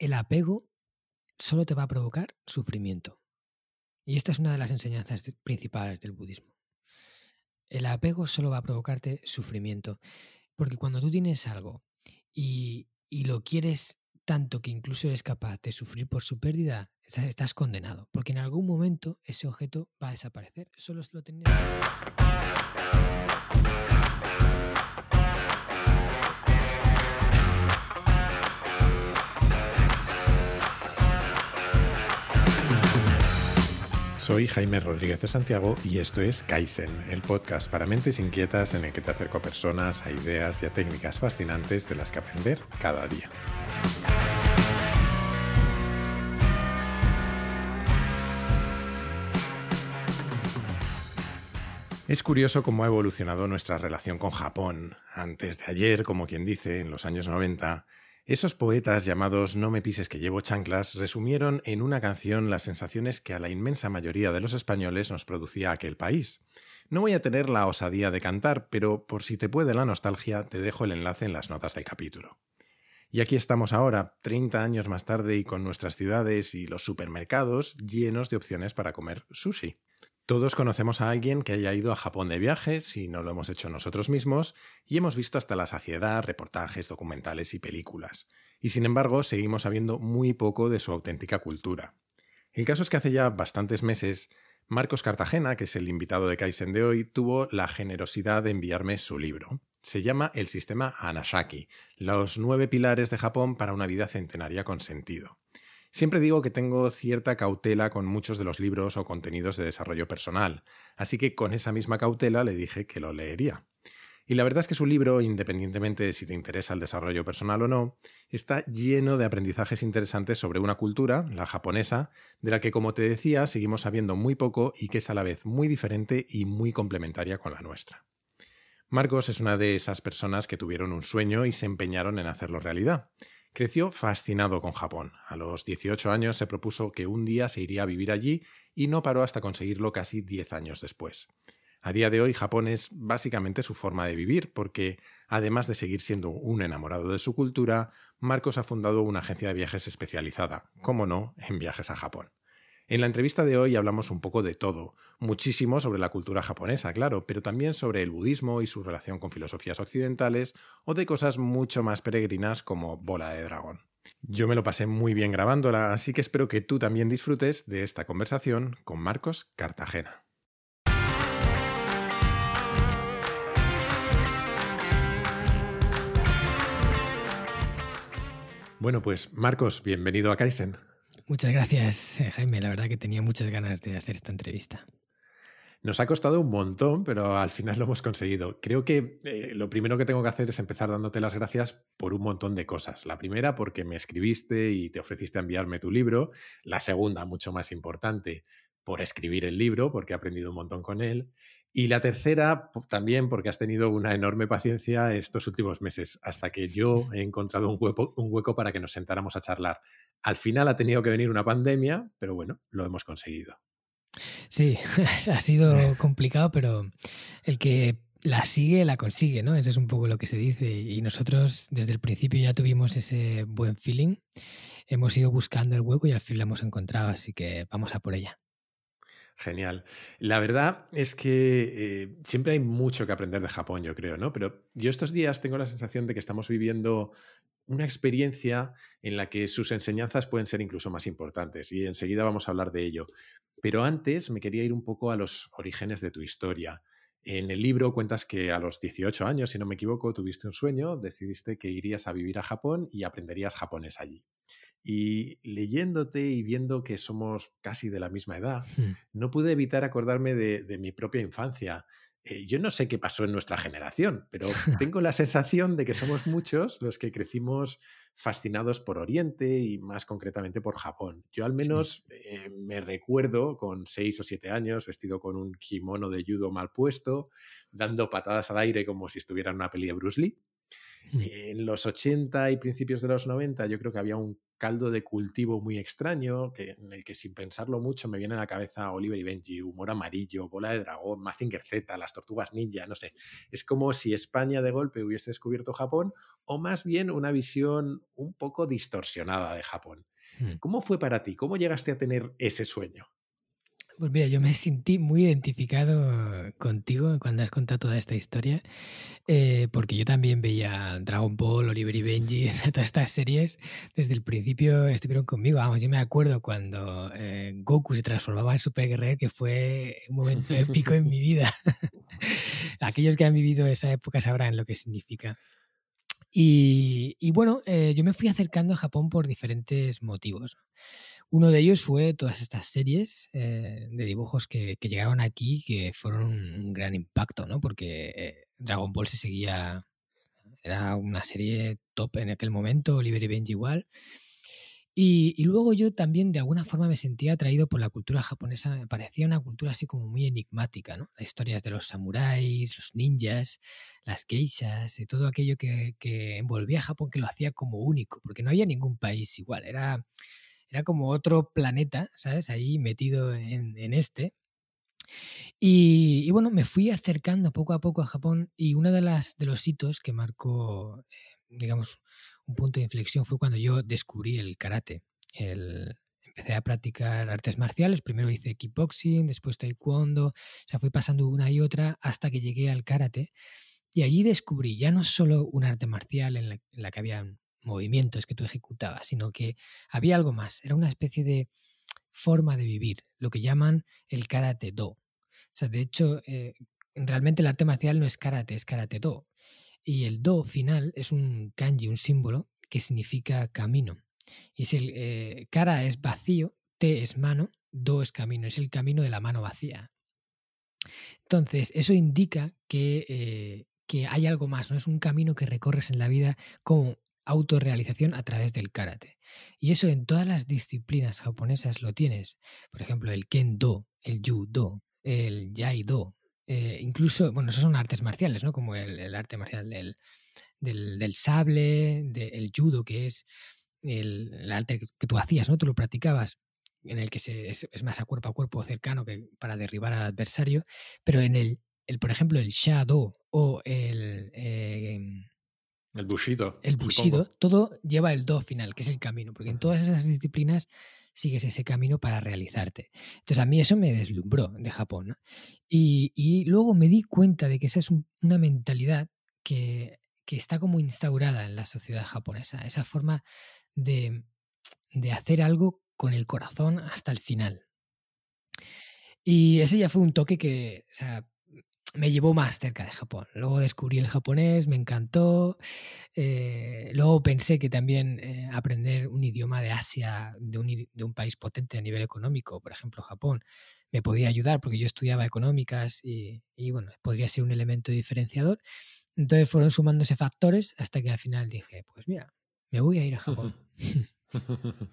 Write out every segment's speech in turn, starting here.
el apego solo te va a provocar sufrimiento. Y esta es una de las enseñanzas principales del budismo. El apego solo va a provocarte sufrimiento. Porque cuando tú tienes algo y, y lo quieres tanto que incluso eres capaz de sufrir por su pérdida, estás condenado. Porque en algún momento ese objeto va a desaparecer. Solo lo tienes. Soy Jaime Rodríguez de Santiago y esto es Kaizen, el podcast para mentes inquietas en el que te acerco a personas, a ideas y a técnicas fascinantes de las que aprender cada día. Es curioso cómo ha evolucionado nuestra relación con Japón. Antes de ayer, como quien dice, en los años 90, esos poetas llamados No me pises que llevo chanclas resumieron en una canción las sensaciones que a la inmensa mayoría de los españoles nos producía aquel país. No voy a tener la osadía de cantar, pero por si te puede la nostalgia, te dejo el enlace en las notas del capítulo. Y aquí estamos ahora, 30 años más tarde, y con nuestras ciudades y los supermercados llenos de opciones para comer sushi. Todos conocemos a alguien que haya ido a Japón de viaje, si no lo hemos hecho nosotros mismos, y hemos visto hasta la saciedad reportajes, documentales y películas. Y sin embargo, seguimos sabiendo muy poco de su auténtica cultura. El caso es que hace ya bastantes meses, Marcos Cartagena, que es el invitado de Kaizen de hoy, tuvo la generosidad de enviarme su libro. Se llama El sistema Anashaki, los nueve pilares de Japón para una vida centenaria con sentido. Siempre digo que tengo cierta cautela con muchos de los libros o contenidos de desarrollo personal, así que con esa misma cautela le dije que lo leería. Y la verdad es que su libro, independientemente de si te interesa el desarrollo personal o no, está lleno de aprendizajes interesantes sobre una cultura, la japonesa, de la que, como te decía, seguimos sabiendo muy poco y que es a la vez muy diferente y muy complementaria con la nuestra. Marcos es una de esas personas que tuvieron un sueño y se empeñaron en hacerlo realidad. Creció fascinado con Japón. A los 18 años se propuso que un día se iría a vivir allí y no paró hasta conseguirlo casi 10 años después. A día de hoy Japón es básicamente su forma de vivir, porque además de seguir siendo un enamorado de su cultura, Marcos ha fundado una agencia de viajes especializada, como no, en viajes a Japón. En la entrevista de hoy hablamos un poco de todo, muchísimo sobre la cultura japonesa, claro, pero también sobre el budismo y su relación con filosofías occidentales, o de cosas mucho más peregrinas como Bola de Dragón. Yo me lo pasé muy bien grabándola, así que espero que tú también disfrutes de esta conversación con Marcos Cartagena. Bueno, pues Marcos, bienvenido a Kaizen. Muchas gracias, eh, Jaime. La verdad que tenía muchas ganas de hacer esta entrevista. Nos ha costado un montón, pero al final lo hemos conseguido. Creo que eh, lo primero que tengo que hacer es empezar dándote las gracias por un montón de cosas. La primera, porque me escribiste y te ofreciste a enviarme tu libro. La segunda, mucho más importante, por escribir el libro, porque he aprendido un montón con él. Y la tercera, también porque has tenido una enorme paciencia estos últimos meses, hasta que yo he encontrado un hueco, un hueco para que nos sentáramos a charlar. Al final ha tenido que venir una pandemia, pero bueno, lo hemos conseguido. Sí, ha sido complicado, pero el que la sigue, la consigue, ¿no? Eso es un poco lo que se dice. Y nosotros desde el principio ya tuvimos ese buen feeling. Hemos ido buscando el hueco y al fin lo hemos encontrado, así que vamos a por ella. Genial. La verdad es que eh, siempre hay mucho que aprender de Japón, yo creo, ¿no? Pero yo estos días tengo la sensación de que estamos viviendo una experiencia en la que sus enseñanzas pueden ser incluso más importantes y enseguida vamos a hablar de ello. Pero antes me quería ir un poco a los orígenes de tu historia. En el libro cuentas que a los 18 años, si no me equivoco, tuviste un sueño, decidiste que irías a vivir a Japón y aprenderías japonés allí. Y leyéndote y viendo que somos casi de la misma edad, hmm. no pude evitar acordarme de, mi propia infancia. Eh, yo no sé qué pasó en nuestra generación, pero tengo la sensación de que somos muchos los que crecimos fascinados por Oriente y más concretamente por Japón. Yo al menos eh, me recuerdo con seis o siete años vestido con un kimono de judo mal puesto, dando patadas al aire como si estuviera en una peli de Bruce Lee. Mm. En los 80 y principios de los 90 yo creo que había un caldo de cultivo muy extraño, que, en el que sin pensarlo mucho me viene a la cabeza Oliver y Benji, Humor Amarillo, Bola de Dragón, Mazinger Z, Las Tortugas Ninja, no sé. Es como si España de golpe hubiese descubierto Japón o más bien una visión un poco distorsionada de Japón. Mm. ¿Cómo fue para ti? ¿Cómo llegaste a tener ese sueño? Pues mira, yo me sentí muy identificado contigo cuando has contado toda esta historia, eh, porque yo también veía Dragon Ball, Oliver y Benji, todas estas series, desde el principio estuvieron conmigo. Vamos, yo me acuerdo cuando eh, Goku se transformaba en Super Guerrero, que fue un momento épico en mi vida. Aquellos que han vivido esa época sabrán lo que significa. Y, bueno, eh, yo me fui acercando a Japón por diferentes motivos. Uno de ellos fue todas estas series eh, de dibujos que, llegaron aquí que fueron un gran impacto, ¿no? Porque eh, Dragon Ball se seguía, era una serie top en aquel momento, Oliver y Benji igual. Y, luego yo también de alguna forma me sentía atraído por la cultura japonesa, me parecía una cultura así como muy enigmática, ¿no? Las historias de los samuráis, los ninjas, las geishas y todo aquello que, que envolvía a Japón que lo hacía como único, porque no había ningún país igual, era era como otro planeta, ¿sabes? Ahí metido en, este. Y, bueno, me fui acercando poco a poco a Japón y uno de, de los hitos que marcó, eh, digamos, un punto de inflexión fue cuando yo descubrí el karate. Empecé a practicar artes marciales, primero hice kickboxing, después taekwondo, o sea, fui pasando una y otra hasta que llegué al karate. Y allí descubrí ya no solo un arte marcial en la, en la que había movimientos que tú ejecutabas, sino que había algo más, era una especie de forma de vivir, lo que llaman el karate do. O sea, de hecho, eh, realmente el arte marcial no es karate, es karate do. Y el do final es un kanji, un símbolo que significa camino. Y es el eh, es vacío, te es mano, do es camino, es el camino de la mano vacía. Entonces, eso indica que, eh, que hay algo más, no es un camino que recorres en la vida como autorrealización a través del karate. Y eso en todas las disciplinas japonesas lo tienes. Por ejemplo, el kendo, el judo, el jaido. Eh, incluso, bueno, esos son artes marciales, ¿no? Como el, arte marcial del, del, sable, del judo, que es el, arte que tú hacías, ¿no? Tú lo practicabas en el que es, más a cuerpo a cuerpo cercano que para derribar al adversario, pero en el, el por ejemplo, el shado o el, el bushido. El bushido, todo lleva el do final, que es el camino, porque en todas esas disciplinas sigues ese camino para realizarte. Entonces a mí eso me deslumbró de Japón. Y, luego me di cuenta de que esa es una mentalidad que, está como instaurada en la sociedad japonesa, esa forma de, de hacer algo con el corazón hasta el final. Y ese ya fue un toque que, o sea, me llevó más cerca de Japón. Luego descubrí el japonés, me encantó. Eh, luego pensé que también eh, aprender un idioma de Asia, de un, de un, país potente a nivel económico, por ejemplo Japón, me podía ayudar porque yo estudiaba económicas y, y bueno, podría ser un elemento diferenciador. Entonces fueron sumándose factores hasta que al final dije, pues mira, me voy a ir a Japón.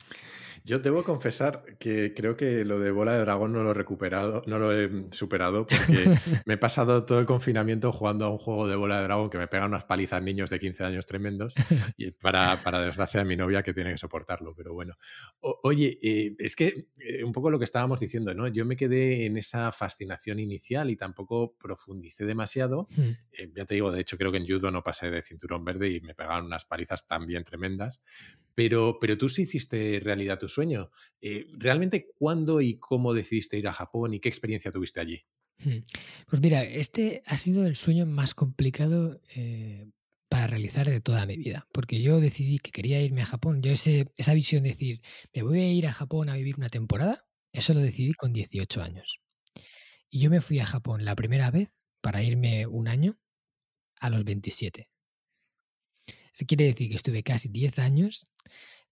Yo debo confesar que creo que lo de bola de dragón no lo he recuperado, no lo he superado porque me he pasado todo el confinamiento jugando a un juego de bola de dragón que me pegan unas palizas niños de 15 años tremendos y para, para desgracia de mi novia que tiene que soportarlo, pero bueno. oye, eh, es que eh, un poco lo que estábamos diciendo, ¿no? Yo me quedé en esa fascinación inicial y tampoco profundicé demasiado. Hmm. Eh, ya te digo, de hecho creo que en judo no pasé de cinturón verde y me pegaban unas palizas también tremendas, pero, pero tú sí hiciste realidad tu sueño. Eh, ¿Realmente cuándo y cómo decidiste ir a Japón y qué experiencia tuviste allí? Pues mira, este ha sido el sueño más complicado eh, para realizar de toda mi vida, porque yo decidí que quería irme a Japón. Yo ese, esa visión de decir, me voy a ir a Japón a vivir una temporada, eso lo decidí con 18 años. Y yo me fui a Japón la primera vez para irme un año a los 27. Eso quiere decir que estuve casi 10 años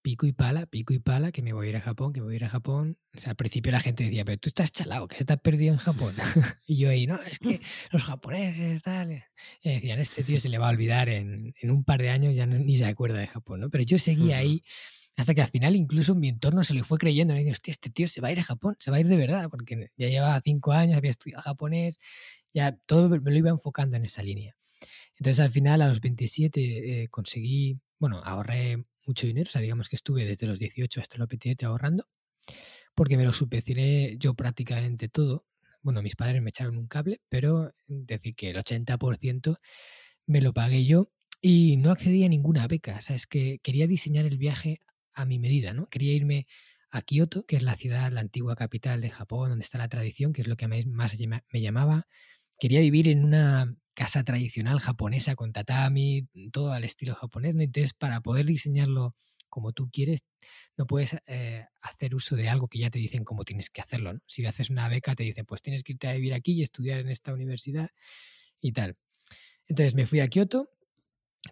pico y pala, pico y pala, que me voy a ir a Japón, que me voy a ir a Japón. O sea, al principio la gente decía, pero tú estás chalado, que has perdido en Japón. y yo ahí, no, es que los japoneses, tal. Y decían, este tío se le va a olvidar en, un par de años, ya ni se acuerda de Japón, ¿no? Pero yo seguía ahí hasta que al final incluso mi entorno se le fue creyendo. Me hostia, este tío se va a ir a Japón, se va a ir de verdad, porque ya llevaba cinco años, había estudiado japonés, ya todo me lo iba enfocando en esa línea. Entonces al final a los 27 eh, conseguí, bueno, ahorré mucho dinero, o sea, digamos que estuve desde los 18 hasta los 27 ahorrando, porque me lo subvencioné yo prácticamente todo. Bueno, mis padres me echaron un cable, pero decir que el 80% me lo pagué yo y no accedí a ninguna beca. O sea, es que quería diseñar el viaje a mi medida, ¿no? Quería irme a Kioto, que es la ciudad, la antigua capital de Japón, donde está la tradición, que es lo que más me llamaba. Quería vivir en una casa tradicional japonesa con tatami, todo al estilo japonés, ¿no? Entonces, para poder diseñarlo como tú quieres, no puedes eh, hacer uso de algo que ya te dicen cómo tienes que hacerlo, ¿no? Si haces una beca, te dicen, pues tienes que irte a vivir aquí y estudiar en esta universidad y tal. Entonces me fui a Kioto,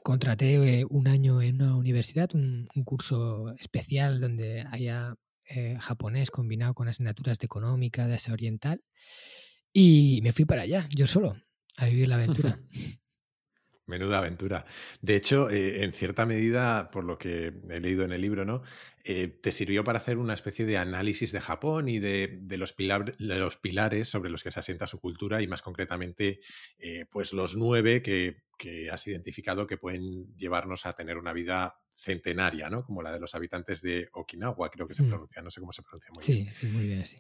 contraté eh, un año en una universidad, un, curso especial donde haya eh, japonés combinado con asignaturas de económica, de Asia Oriental, y me fui para allá, yo solo a vivir la aventura. Menuda aventura. De hecho, eh, en cierta medida, por lo que he leído en el libro, ¿no? Eh, te sirvió para hacer una especie de análisis de Japón y de, los, los, pilares sobre los que se asienta su cultura y más concretamente, eh, pues los nueve que, has identificado que pueden llevarnos a tener una vida centenaria, ¿no? Como la de los habitantes de Okinawa, creo que se mm. pronuncia, no sé cómo se pronuncia muy bien. Sí, sí, muy bien, sí.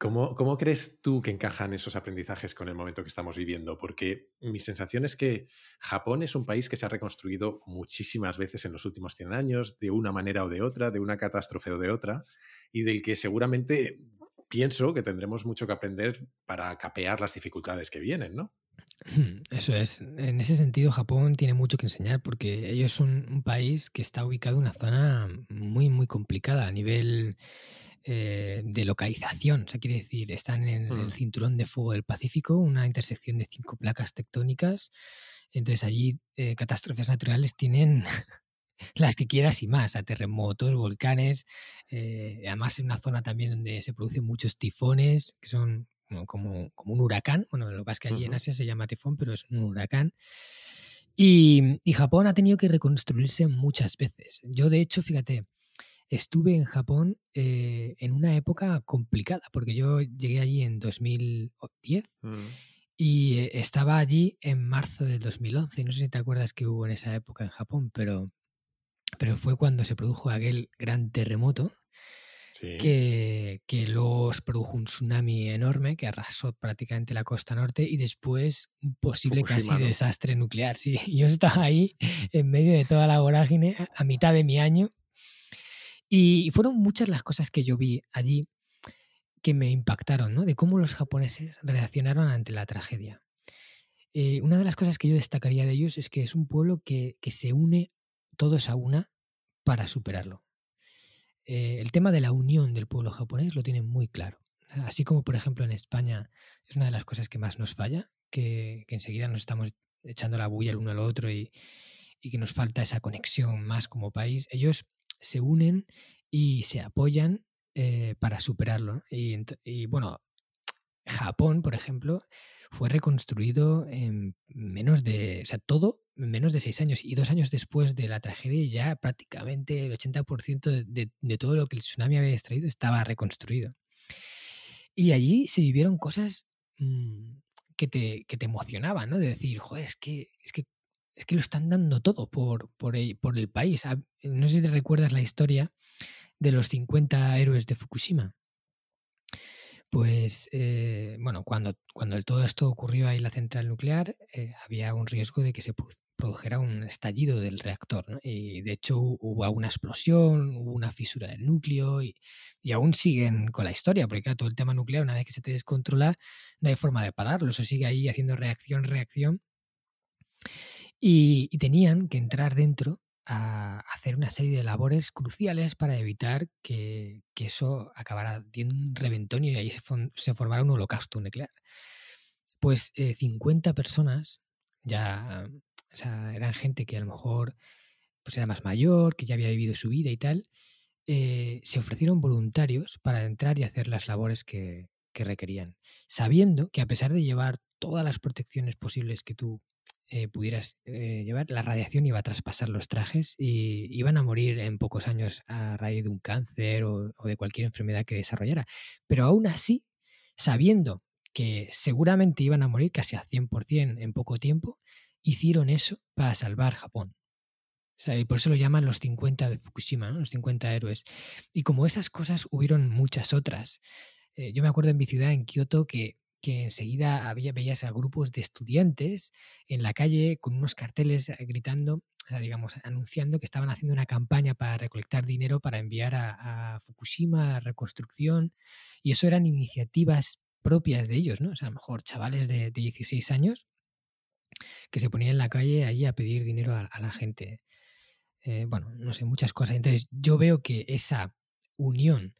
¿Cómo, crees tú que encajan esos aprendizajes con el momento que estamos viviendo? Porque mi sensación es que Japón es un país que se ha reconstruido muchísimas veces en los últimos 100 años, de una manera o de otra, de una catástrofe o de otra, y del que seguramente pienso que tendremos mucho que aprender para capear las dificultades que vienen, ¿no? Eso es. En ese sentido, Japón tiene mucho que enseñar porque ellos son un país que está ubicado en una zona muy, muy complicada a nivel eh, de localización. O sea, quiere decir, están en el mm. cinturón de fuego del Pacífico, una intersección de cinco placas tectónicas. Entonces allí eh, catástrofes naturales tienen las que quieras y más, a terremotos, volcanes, eh, además en una zona también donde se producen muchos tifones, que son como, como un huracán. Bueno, lo que pasa es que allí en Asia se llama tifón, pero es un huracán. Y, y Japón ha tenido que reconstruirse muchas veces. Yo, de hecho, fíjate, estuve en Japón eh, en una época complicada, porque yo llegué allí en 2010 mm. y eh, estaba allí en marzo del 2011. No sé si te acuerdas que hubo en esa época en Japón, pero, pero fue cuando se produjo aquel gran terremoto. Que, que, luego produjo un tsunami enorme que arrasó prácticamente la costa norte y después un posible casi desastre nuclear. Sí, yo estaba ahí en medio de toda la vorágine a mitad de mi año y fueron muchas las cosas que yo vi allí que me impactaron, ¿no? De cómo los japoneses reaccionaron ante la tragedia. Eh, una de las cosas que yo destacaría de ellos es que es un pueblo que, se une todos a una para superarlo. Eh, el tema de la unión del pueblo japonés lo tienen muy claro. Así como, por ejemplo, en España es una de las cosas que más nos falla, que, enseguida nos estamos echando la bulla el uno al otro y, y que nos falta esa conexión más como país. Ellos se unen y se apoyan eh, para superarlo. Y, bueno, Japón, por ejemplo, fue reconstruido en menos de, o sea, todo en menos de seis años. Y dos años después de la tragedia, ya prácticamente el 80% de, de, todo lo que el tsunami había extraído estaba reconstruido. Y allí se vivieron cosas mm, que, te, que te emocionaban, ¿no? De decir, joder, es que, es que es que lo están dando todo por, el, país. Ah, no sé si te recuerdas la historia de los 50 héroes de Fukushima. Pues, eh, bueno, cuando, cuando todo esto ocurrió ahí en la central nuclear, eh, había un riesgo de que se produjera un estallido del reactor. Y de hecho hubo una explosión, hubo una fisura del núcleo y, aún siguen con la historia, porque todo el tema nuclear, una vez que se te descontrola, no hay forma de pararlo. Eso sigue ahí haciendo reacción, reacción. Y, tenían que entrar dentro a hacer una serie de labores cruciales para evitar que, eso acabara teniendo un reventón y ahí se, formara un holocausto nuclear. Pues 50 eh, personas ya, o sea, eran gente que a lo mejor pues era más mayor, que ya había vivido su vida y tal, eh, se ofrecieron voluntarios para entrar y hacer las labores que, que requerían, sabiendo que a pesar de llevar todas las protecciones posibles que tú eh, pudieras eh, llevar, la radiación iba a traspasar los trajes y iban a morir en pocos años a raíz de un cáncer o, de cualquier enfermedad que desarrollara. Pero aún así, sabiendo que seguramente iban a morir casi a 100% en poco tiempo, hicieron eso para salvar Japón. y por eso lo llaman los 50 de Fukushima, los 50 héroes. Y como esas cosas hubieron muchas otras. Eh, yo me acuerdo en mi ciudad, en Kioto, que, que enseguida había, veías a grupos de estudiantes en la calle con unos carteles eh, gritando, digamos, anunciando que estaban haciendo una campaña para recolectar dinero para enviar a, Fukushima, a reconstrucción. Y eso eran iniciativas propias de ellos, ¿no? O sea, a lo mejor chavales de, 16 años que se ponían en la calle ahí a pedir dinero a, la gente. Eh, bueno, no sé, muchas cosas. Entonces, yo veo que esa unión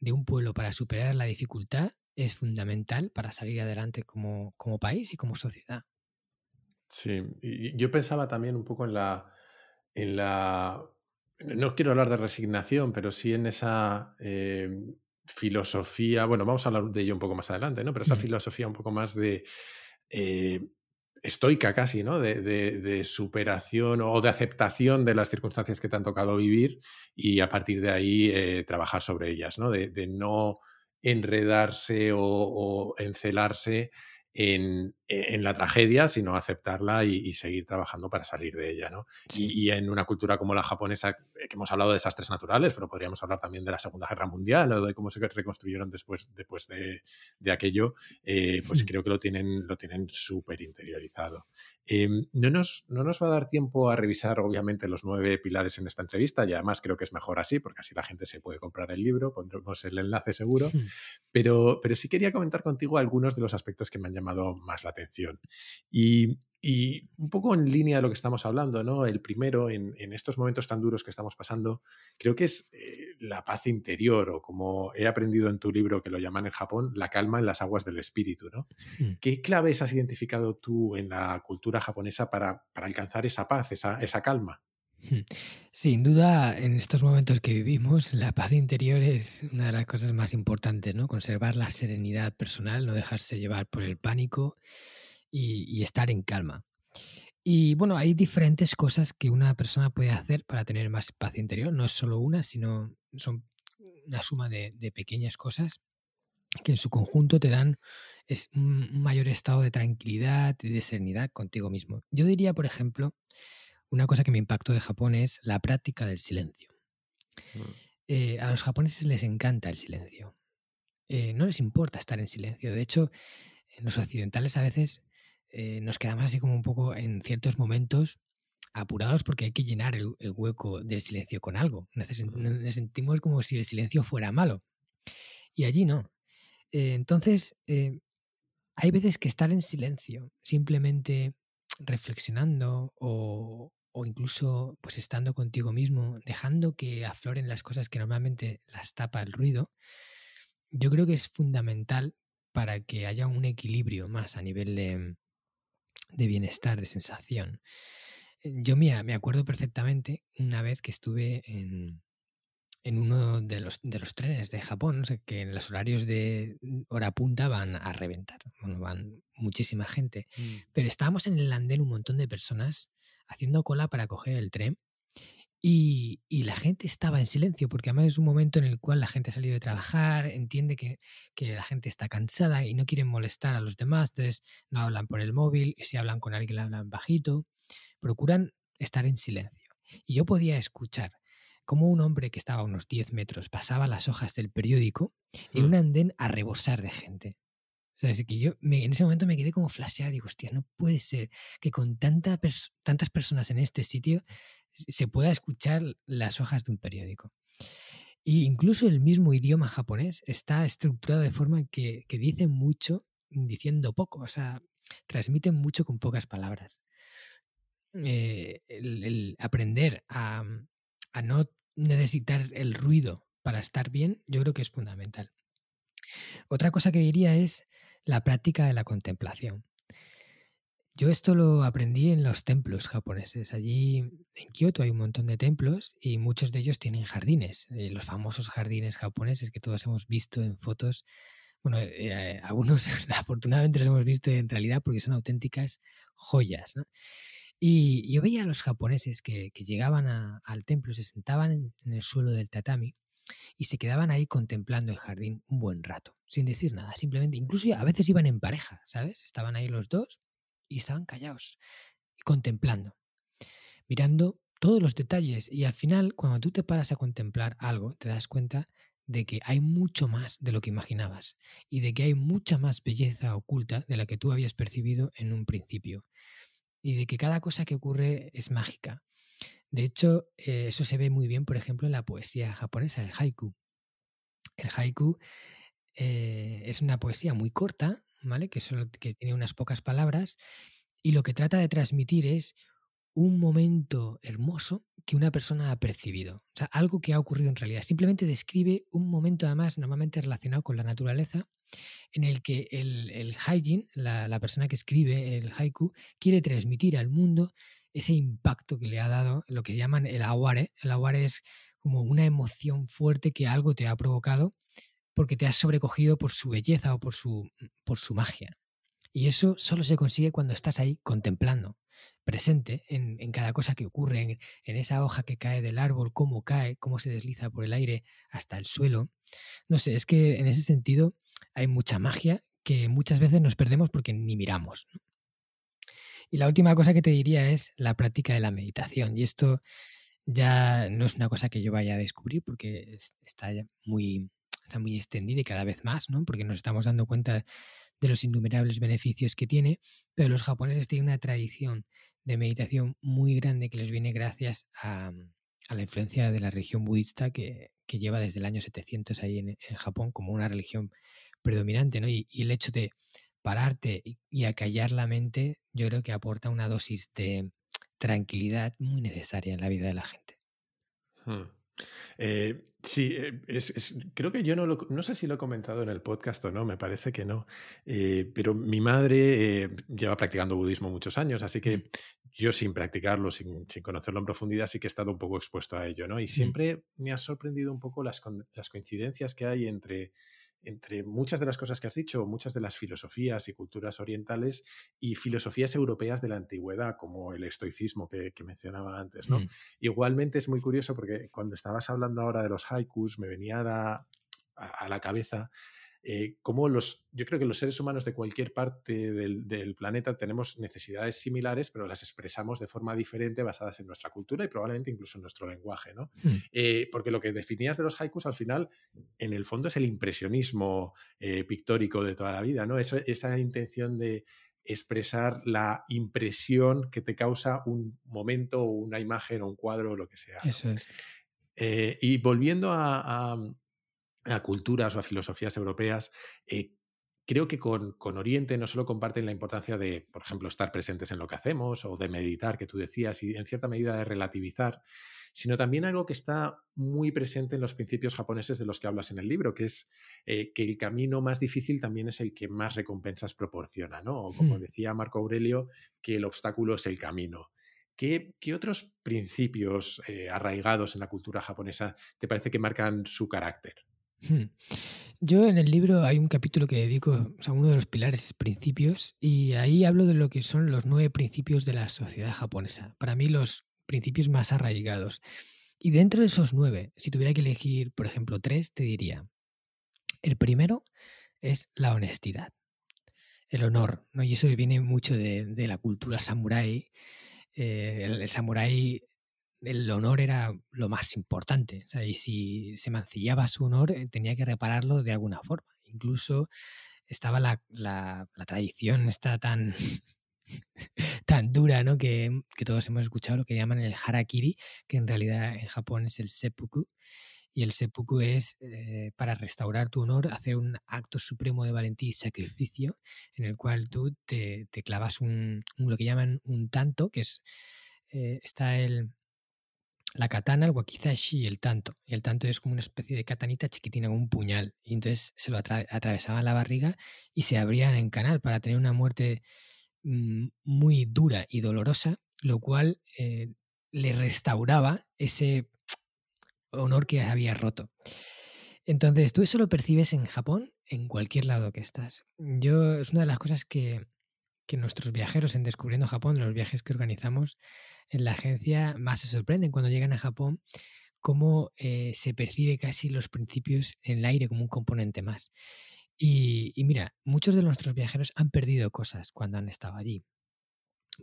de un pueblo para superar la dificultad es fundamental para salir adelante como, como país y como sociedad. Sí, y yo pensaba también un poco en la, en la, no quiero hablar de resignación, pero sí en esa eh, filosofía, bueno, vamos a hablar de ello un poco más adelante, ¿no? Pero esa filosofía un poco más de eh, estoica casi, ¿no? De, superación o de aceptación de las circunstancias que te han tocado vivir y a partir de ahí eh, trabajar sobre ellas, ¿no? De, no enredarse o, o encelarse en, la tragedia, sino aceptarla y, seguir trabajando para salir de ella. ¿no? Y, en una cultura como la japonesa, eh, que hemos hablado de desastres naturales, pero podríamos hablar también de la Segunda Guerra Mundial o de cómo se reconstruyeron después, después de, aquello, eh, pues creo que lo tienen, lo tienen súper interiorizado. Em, no, nos, no nos va a dar tiempo a revisar, obviamente, los nueve pilares en esta entrevista y además creo que es mejor así, porque así la gente se puede comprar el libro, pondremos el enlace seguro, pero, pero sí quería comentar contigo algunos de los aspectos que me han llamado más la atención. Y y un poco en línea de lo que estamos hablando, ¿no? El primero, en, estos momentos tan duros que estamos pasando, creo que es eh, la paz interior, o como he aprendido en tu libro que lo llaman en Japón, la calma en las aguas del espíritu, ¿no? Hmm. ¿Qué claves has identificado tú en la cultura japonesa para, alcanzar esa paz, esa, esa calma? Sin duda, en estos momentos que vivimos, la paz interior es una de las cosas más importantes, ¿no? Conservar la serenidad personal, no dejarse llevar por el pánico y, estar en calma. Y bueno, hay diferentes cosas que una persona puede hacer para tener más paz interior. No es solo una, sino son una suma de, pequeñas cosas que en su conjunto te dan es un mayor estado de tranquilidad y de serenidad contigo mismo. Yo diría, por ejemplo, una cosa que me impactó de Japón es la práctica del silencio. Mm. Eh, a los japoneses les encanta el silencio. Eh, no les importa estar en silencio. De hecho, en los occidentales a veces eh, nos quedamos así como un poco en ciertos momentos apurados porque hay que llenar el, hueco del silencio con algo. Nos, sentimos como si el silencio fuera malo. Y allí no. Eh, entonces, eh, hay veces que estar en silencio, simplemente reflexionando o, o, incluso pues estando contigo mismo, dejando que afloren las cosas que normalmente las tapa el ruido, yo creo que es fundamental para que haya un equilibrio más a nivel de, de bienestar, de sensación. Yo, mira, me acuerdo perfectamente una vez que estuve en, en uno de los, de los trenes de Japón, que en los horarios de hora punta van a reventar, bueno, van muchísima gente, mm. pero estábamos en el andén un montón de personas haciendo cola para coger el tren y, la gente estaba en silencio, porque además es un momento en el cual la gente ha salido de trabajar, entiende que, la gente está cansada y no quieren molestar a los demás, entonces no hablan por el móvil, y si hablan con alguien hablan bajito, procuran estar en silencio. Y yo podía escuchar cómo un hombre que estaba a unos 10 metros pasaba las hojas del periódico en mm. un andén a rebosar de gente. O sea, es que yo en ese momento me quedé como flasheado. Digo, hostia, no puede ser que con tanta tantas personas en este sitio se pueda escuchar las hojas de un periódico. E incluso el mismo idioma japonés está estructurado de forma que, dice mucho diciendo poco. O sea, transmiten mucho con pocas palabras. Eh, el, aprender a, a no necesitar el ruido para estar bien, yo creo que es fundamental. Otra cosa que diría es la práctica de la contemplación. Yo esto lo aprendí en los templos japoneses. Allí en Kioto hay un montón de templos y muchos de ellos tienen jardines, eh, los famosos jardines japoneses que todos hemos visto en fotos. Bueno, eh, algunos afortunadamente los hemos visto en realidad porque son auténticas joyas. Y yo veía a los japoneses que, llegaban al templo, se sentaban en el suelo del tatami y se quedaban ahí contemplando el jardín un buen rato, sin decir nada, simplemente, incluso a veces iban en pareja, ¿sabes? Estaban ahí los dos y estaban callados. contemplando, mirando todos los detalles y al final cuando tú te paras a contemplar algo te das cuenta de que hay mucho más de lo que imaginabas y de que hay mucha más belleza oculta de la que tú habías percibido en un principio y de que cada cosa que ocurre es mágica. De hecho, eh, eso se ve muy bien, por ejemplo, en la poesía japonesa, el haiku. El haiku eh, es una poesía muy corta, ¿vale? Que, solo, que tiene unas pocas palabras y lo que trata de transmitir es un momento hermoso que una persona ha percibido. O sea, algo que ha ocurrido en realidad. Simplemente describe un momento, además, normalmente relacionado con la naturaleza, en el que el, el haijin, la, persona que escribe el haiku, quiere transmitir al mundo ese impacto que le ha dado lo que llaman el aware. El aware es como una emoción fuerte que algo te ha provocado porque te has sobrecogido por su belleza o por su, por su magia. Y eso solo se consigue cuando estás ahí contemplando, presente en, en cada cosa que ocurre, en, en, esa hoja que cae del árbol, cómo cae, cómo se desliza por el aire hasta el suelo. No sé, es que en ese sentido hay mucha magia que muchas veces nos perdemos porque ni miramos. Y la última cosa que te diría es la práctica de la meditación. Y esto ya no es una cosa que yo vaya a descubrir porque está muy, está muy extendida y cada vez más, ¿no? Porque nos estamos dando cuenta de los innumerables beneficios que tiene, pero los japoneses tienen una tradición de meditación muy grande que les viene gracias a, a la influencia de la religión budista que, que, lleva desde el año 700 ahí en, Japón como una religión predominante, ¿no? Y, el hecho de pararte y, y acallar la mente, yo creo que aporta una dosis de tranquilidad muy necesaria en la vida de la gente. Hmm. Eh, sí, eh, es, es, creo que yo no lo, no sé si lo he comentado en el podcast o no, me parece que no, eh, pero mi madre eh, lleva practicando budismo muchos años, así que yo sin practicarlo, sin, sin, conocerlo en profundidad, sí que he estado un poco expuesto a ello, ¿no? Y siempre me ha sorprendido un poco las, las coincidencias que hay entre entre muchas de las cosas que has dicho, muchas de las filosofías y culturas orientales y filosofías europeas de la antigüedad, como el estoicismo que, que mencionaba antes. ¿no? Mm. Igualmente es muy curioso porque cuando estabas hablando ahora de los haikus, me venía a, a, a la cabeza eh, cómo los, yo creo que los seres humanos de cualquier parte del, del, planeta tenemos necesidades similares, pero las expresamos de forma diferente basadas en nuestra cultura y probablemente incluso en nuestro lenguaje, ¿no? Hmm. Eh, porque lo que definías de los haikus al final, en el fondo es el impresionismo eh, pictórico de toda la vida, ¿no? Esa, esa intención de expresar la impresión que te causa un momento una imagen o un cuadro o lo que sea. Eso es. Eh, y volviendo a, a, a culturas o a filosofías europeas, eh, creo que con, con, Oriente no solo comparten la importancia de, por ejemplo, estar presentes en lo que hacemos o de meditar, que tú decías, y en cierta medida de relativizar, sino también algo que está muy presente en los principios japoneses de los que hablas en el libro, que es eh, que el camino más difícil también es el que más recompensas proporciona, ¿no? O como hmm. decía Marco Aurelio, que el obstáculo es el camino. ¿Qué, ¿Qué, otros principios eh, arraigados en la cultura japonesa te parece que marcan su carácter? Hmm. Yo en el libro hay un capítulo que dedico o sea, uno de los pilares es principios y ahí hablo de lo que son los nueve principios de la sociedad japonesa. Para mí los principios más arraigados. Y dentro de esos nueve, si tuviera que elegir, por ejemplo, tres, te diría, el primero es la honestidad, el honor, ¿no? Y eso viene mucho de, de la cultura samurái. Eh, el, el samurái el honor era lo más importante. Y si se mancillaba su honor, eh, tenía que repararlo de alguna forma. Incluso estaba la, la, tradición está tan, tan dura, ¿no? Que, que, todos hemos escuchado lo que llaman el harakiri, que en realidad en Japón es el seppuku. Y el seppuku es eh, para restaurar tu honor, hacer un acto supremo de valentía y sacrificio, en el cual tú te, te clavas un, un, lo que llaman un tanto, que es eh, está el, la katana, el wakizashi y el tanto. Y el tanto es como una especie de katanita chiquitina, un puñal. Y entonces se lo atra atravesaban la barriga y se abrían en canal para tener una muerte mmm, muy dura y dolorosa, lo cual eh, le restauraba ese honor que había roto. Entonces, tú eso lo percibes en Japón, en cualquier lado que estás. Yo, es una de las cosas que, que nuestros viajeros en Descubriendo Japón, los viajes que organizamos en la agencia, más se sorprenden cuando llegan a Japón, cómo eh, se percibe casi los principios en el aire como un componente más. Y, y, mira, muchos de nuestros viajeros han perdido cosas cuando han estado allí.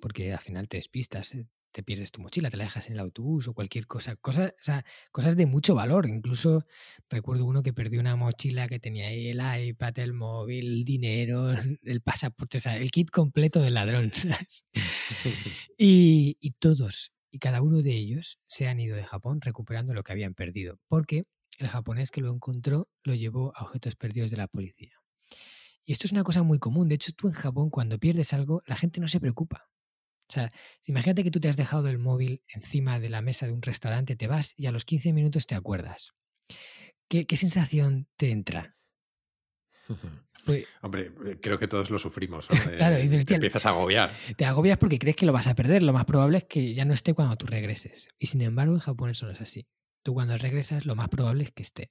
porque al final te despistas, eh, te pierdes tu mochila, te la dejas en el autobús o cualquier cosa. Cosas, o sea, cosas de mucho valor. Incluso recuerdo uno que perdió una mochila que tenía ahí el iPad, el móvil, el dinero, el pasaporte, o sea, el kit completo del ladrón. y, y todos y cada uno de ellos se han ido de Japón recuperando lo que habían perdido, porque el japonés que lo encontró lo llevó a objetos perdidos de la policía. Y esto es una cosa muy común. De hecho, tú en Japón, cuando pierdes algo, la gente no se preocupa. O sea, imagínate que tú te has dejado el móvil encima de la mesa de un restaurante, te vas y a los 15 minutos te acuerdas. ¿Qué, sensación te entra? Pues Hombre, eh, creo que todos lo sufrimos. claro, y te empiezas a agobiar. Te agobias porque crees que lo vas a perder. Lo más probable es que ya no esté cuando tú regreses. Y sin embargo, en Japón eso no es así. Tú cuando regresas, lo más probable es que esté.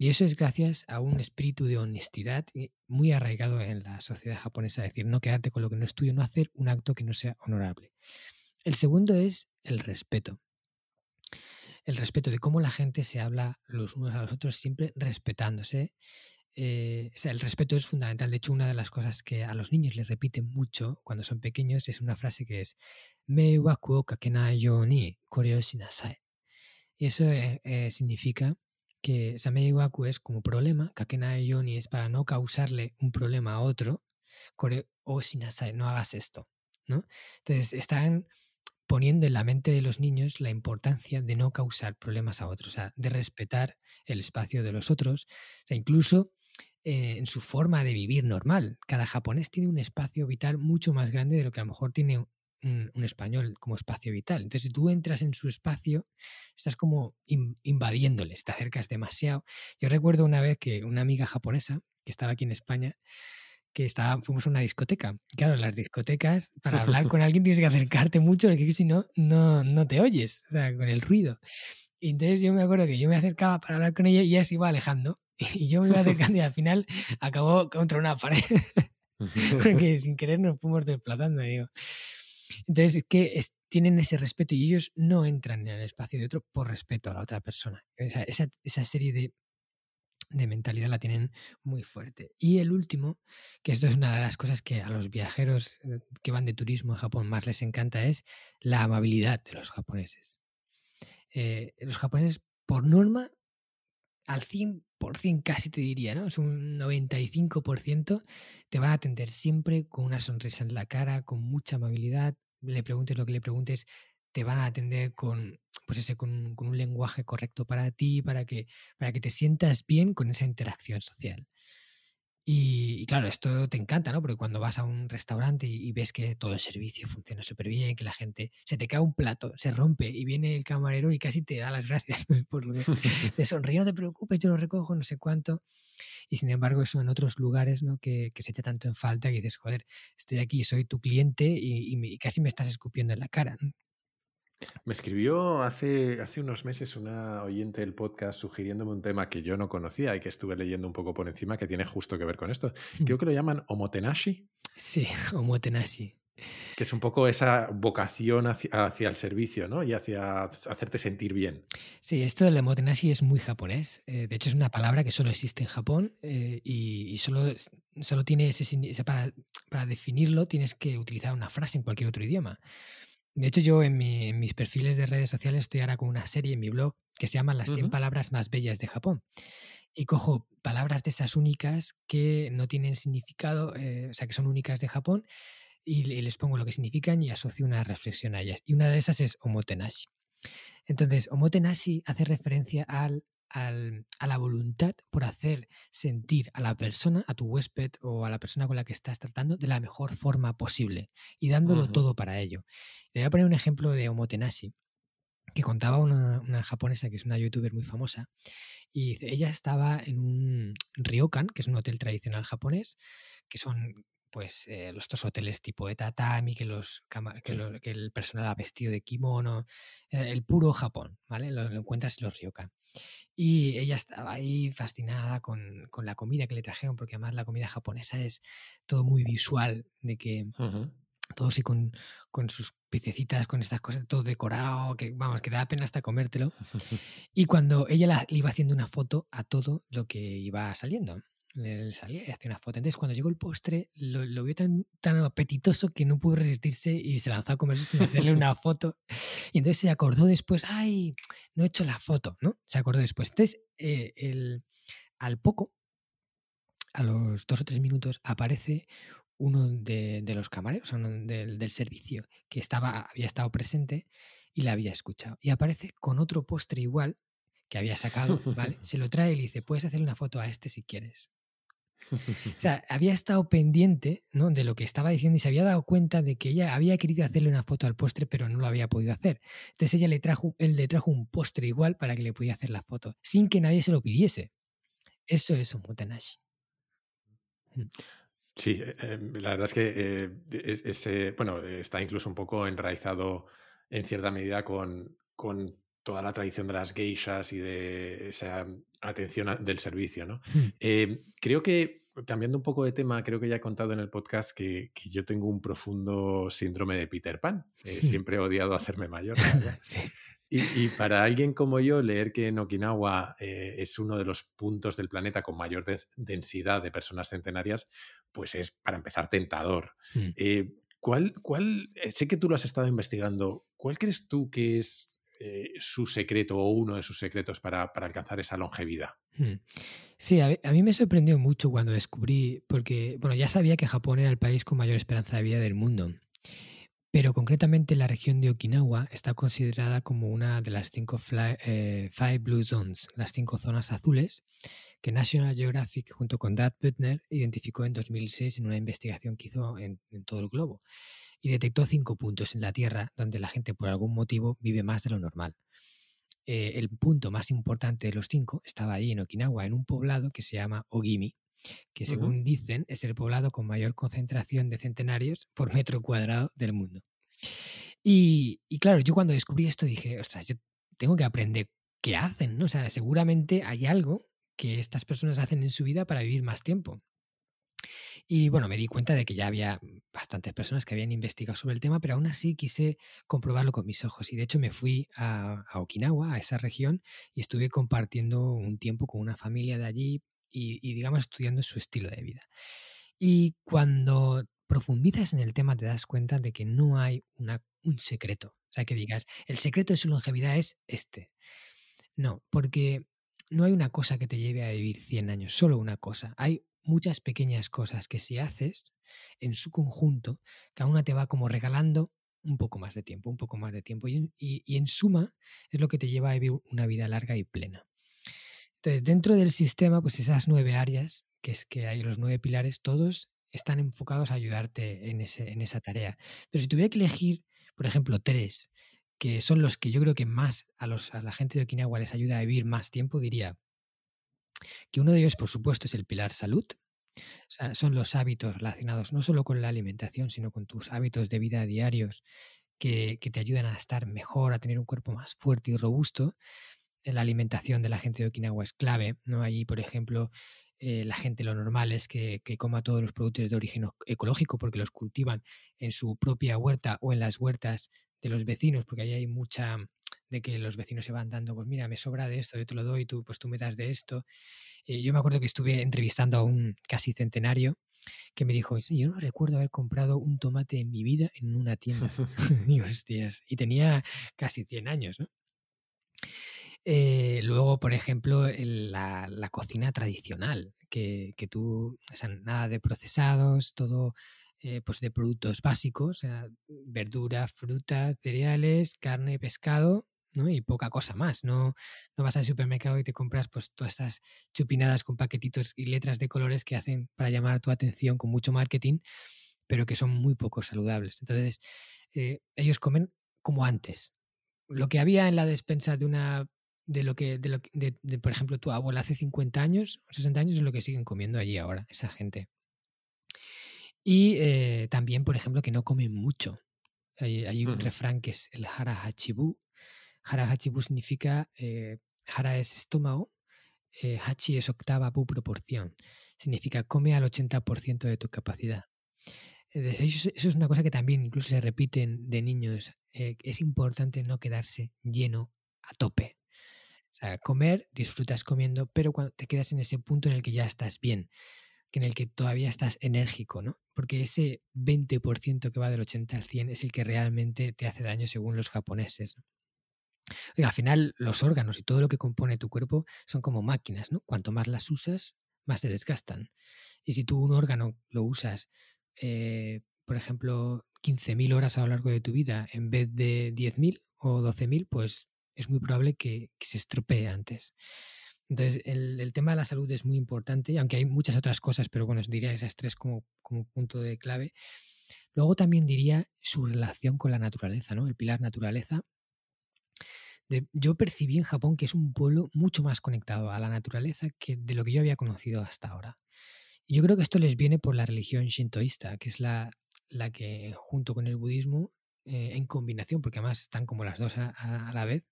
Y eso es gracias a un espíritu de honestidad muy arraigado en la sociedad japonesa, es decir, no quedarte con lo que no es tuyo, no hacer un acto que no sea honorable. El segundo es el respeto. El respeto de cómo la gente se habla los unos a los otros, siempre respetándose. Eh, o sea, el respeto es fundamental. De hecho, una de las cosas que a los niños les repiten mucho cuando son pequeños es una frase que es Me waku kakenai yo ni koreo shinasai. Y eso eh, eh, significa que Samei Iwaku es como problema, Kakena Yoni es para no causarle un problema a otro, o Shinasai, no hagas esto. Entonces, están poniendo en la mente de los niños la importancia de no causar problemas a otros, o sea, de respetar el espacio de los otros, o sea, incluso eh, en su forma de vivir normal. Cada japonés tiene un espacio vital mucho más grande de lo que a lo mejor tiene un, español como espacio vital. Entonces, si tú entras en su espacio, estás como invadiéndoles, te acercas demasiado. Yo recuerdo una vez que una amiga japonesa que estaba aquí en España, que estaba, fuimos a una discoteca. Claro, las discotecas, para hablar con alguien tienes que acercarte mucho, porque si no, no, no te oyes, o sea, con el ruido. Y entonces yo me acuerdo que yo me acercaba para hablar con ella y ella se iba alejando. Y yo me iba acercando y al final acabó contra una pared. porque sin querer nos fuimos desplazando. Digo. Entonces, es que tienen ese respeto y ellos no entran en el espacio de otro por respeto a la otra persona. Esa, esa, serie de, de mentalidad la tienen muy fuerte. Y el último, que esto es una de las cosas que a los viajeros eh, que van de turismo a Japón más les encanta, es la amabilidad de los japoneses. Eh, los japoneses, por norma, al 100% casi te diría, ¿no? Es un 95%, te van a atender siempre con una sonrisa en la cara, con mucha amabilidad, le preguntes lo que le preguntes, te van a atender con, pues ese, con, con un lenguaje correcto para ti, para que, para que te sientas bien con esa interacción social. Y, claro, esto te encanta, ¿no? Porque cuando vas a un restaurante y, ves que todo el servicio funciona súper bien, que la gente se te cae un plato, se rompe y viene el camarero y casi te da las gracias por lo que te sonríe, no te preocupes, yo lo recojo, no sé cuánto. Y sin embargo, eso en otros lugares, ¿no? Que, se echa tanto en falta que dices, joder, estoy aquí, soy tu cliente y, y casi me estás escupiendo en la cara. Me escribió hace, hace unos meses una oyente del podcast sugiriéndome un tema que yo no conocía y que estuve leyendo un poco por encima que tiene justo que ver con esto. Creo que lo llaman omotenashi. Sí, omotenashi. Que es un poco esa vocación hacia, el servicio, ¿no? Y hacia hacerte sentir bien. Sí, esto del omotenashi es muy japonés. Eh, de hecho, es una palabra que solo existe en Japón eh, y, solo, solo tiene ese... Para, para definirlo tienes que utilizar una frase en cualquier otro idioma. De hecho, yo en, mis perfiles de redes sociales estoy ahora con una serie en mi blog que se llama Las 100 palabras más bellas de Japón. Y cojo palabras de esas únicas que no tienen significado, eh, o sea, que son únicas de Japón, y, les pongo lo que significan y asocio una reflexión a ellas. Y una de esas es omotenashi. Entonces, omotenashi hace referencia al a la voluntad por hacer sentir a la persona, a tu huésped o a la persona con la que estás tratando de la mejor forma posible y dándolo todo para ello. Le voy a poner un ejemplo de Omotenashi que contaba una, una, japonesa que es una youtuber muy famosa y ella estaba en un ryokan, que es un hotel tradicional japonés, que son pues eh, estos hoteles tipo de tatami, que, los, que, el personal ha vestido de kimono, eh, el puro Japón, ¿vale? Lo, encuentras en los ryokan. Y ella estaba ahí fascinada con, con, la comida que le trajeron, porque además la comida japonesa es todo muy visual, de que todo así con, con, sus piececitas, con estas cosas, todo decorado, que vamos, que da pena hasta comértelo. Y cuando ella le iba haciendo una foto a todo lo que iba saliendo le salía y hacía una foto. Entonces, cuando llegó el postre, lo, lo vio tan, tan apetitoso que no pudo resistirse y se lanzó a comerse sin hacerle una foto. Y entonces se acordó después, ay, no he hecho la foto, ¿no? Se acordó después. Entonces, eh, el, al poco, a los dos o tres minutos, aparece uno de, de los camareros, uno del, del servicio, que estaba, había estado presente y la había escuchado. Y aparece con otro postre igual que había sacado, ¿vale? Se lo trae y le dice, puedes hacer una foto a este si quieres. O sea, había estado pendiente de lo que estaba diciendo y se había dado cuenta de que ella había querido hacerle una foto al postre, pero no lo había podido hacer. Entonces ella le trajo, él le trajo un postre igual para que le pudiera hacer la foto, sin que nadie se lo pidiese. Eso es un motenashi. Mm. Sí, eh, em, la verdad es que eh, ese, bueno, está incluso un poco enraizado en cierta medida con, con toda la tradición de las geishas y de esa atención del servicio, ¿no? Mm. Eh, creo que, cambiando un poco de tema, creo que ya he contado en el podcast que, que yo tengo un profundo síndrome de Peter Pan. Eh, siempre he odiado hacerme mayor. Sí. Y, y, para alguien como yo, leer que en Okinawa eh, es uno de los puntos del planeta con mayor densidad de personas centenarias, pues es, para empezar, tentador. Mm. Eh, ¿cuál, cuál, sé que tú lo has estado investigando, ¿cuál crees tú que es eh, su secreto o uno de sus secretos para, para alcanzar esa longevidad. Hmm. Sí, a, mí me sorprendió mucho cuando descubrí, porque bueno, ya sabía que Japón era el país con mayor esperanza de vida del mundo, pero concretamente la región de Okinawa está considerada como una de las cinco eh, Five Blue Zones, las cinco zonas azules, que National Geographic junto con Dad Putner identificó en 2006 en una investigación que hizo en todo el globo y detectó cinco puntos en la Tierra donde la gente por algún motivo vive más de lo normal. Eh, el punto más importante de los cinco estaba ahí en Okinawa, en un poblado que se llama Ogimi, que según uh -huh. dicen es el poblado con mayor concentración de centenarios por metro cuadrado del mundo. Y, y claro, yo cuando descubrí esto dije, ostras, yo tengo que aprender qué hacen, ¿no? O sea, seguramente hay algo que estas personas hacen en su vida para vivir más tiempo. Y bueno, me di cuenta de que ya había bastantes personas que habían investigado sobre el tema, pero aún así quise comprobarlo con mis ojos. Y de hecho me fui a, Okinawa, a esa región, y estuve compartiendo un tiempo con una familia de allí y, digamos, estudiando su estilo de vida. Y cuando profundizas en el tema te das cuenta de que no hay un secreto. O sea, que digas, el secreto de su longevidad es este. No, porque no hay una cosa que te lleve a vivir 100 años, solo una cosa. Hay muchas pequeñas cosas que si haces en su conjunto, cada una te va como regalando un poco más de tiempo, un poco más de tiempo. Y, en suma es lo que te lleva a vivir una vida larga y plena. Entonces, dentro del sistema, pues esas nueve áreas, que es que hay los nueve pilares, todos están enfocados a ayudarte en, ese, en esa tarea. Pero si tuviera que elegir, por ejemplo, tres, que son los que yo creo que más a, los, a la gente de Okinawa les ayuda a vivir más tiempo, diría que uno de ellos, por supuesto, es el pilar salud. O sea, son los hábitos relacionados no solo con la alimentación, sino con tus hábitos de vida diarios que, que te ayudan a estar mejor, a tener un cuerpo más fuerte y robusto. La alimentación de la gente de Okinawa es clave, ¿no? Allí, por ejemplo, eh, la gente lo normal es que, que, coma todos los productos de origen ecológico porque los cultivan en su propia huerta o en las huertas de los vecinos, porque ahí hay mucha de que los vecinos se van dando, pues mira, me sobra de esto, yo te lo doy, tú pues tú me das de esto. Eh, yo me acuerdo que estuve entrevistando a un casi centenario que me dijo, yo no recuerdo haber comprado un tomate en mi vida en una tienda. y, hostias, y tenía casi 100 años, ¿no? Eh, luego, por ejemplo, la, la, cocina tradicional, que, que tú, o sea, nada de procesados, todo eh, pues de productos básicos, o sea, verdura, fruta, cereales, carne, pescado, ¿no? Y poca cosa más. No, no vas al supermercado y te compras pues todas estas chupinadas con paquetitos y letras de colores que hacen para llamar tu atención con mucho marketing, pero que son muy poco saludables. Entonces, eh, ellos comen como antes. Lo que había en la despensa de una de lo que, de lo que de, de, por ejemplo, tu abuela hace 50 años o 60 años es lo que siguen comiendo allí ahora, esa gente. Y eh, también, por ejemplo, que no comen mucho. Hay, hay un uh -huh. refrán que es el hara hachibu. Hara hachibu significa, eh, hara es estómago, eh, hachi es octava bu proporción. Significa come al 80% de tu capacidad. Eso, eso, es una cosa que también incluso se repiten de niños. es importante no quedarse lleno a tope O sea, comer, disfrutas comiendo, pero cuando te quedas en ese punto en el que ya estás bien, en el que todavía estás enérgico, ¿no? Porque ese 20% que va del 80 al 100 es el que realmente te hace daño según los japoneses. Y al final los órganos y todo lo que compone tu cuerpo son como máquinas, ¿no? Cuanto más las usas, más se desgastan. Y si tú un órgano lo usas, eh, por ejemplo, 15.000 horas a lo largo de tu vida en vez de 10.000 o 12.000, pues es muy probable que, se estropee antes. Entonces, el, tema de la salud es muy importante, aunque hay muchas otras cosas, pero bueno, diría esas tres como, como punto de clave. Luego también diría su relación con la naturaleza, ¿no? El pilar naturaleza. Yo percibí en Japón que es un pueblo mucho más conectado a la naturaleza que de lo que yo había conocido hasta ahora. Y yo creo que esto les viene por la religión shintoísta, que es la, la que junto con el budismo, eh, en combinación, porque además están como las dos a la vez,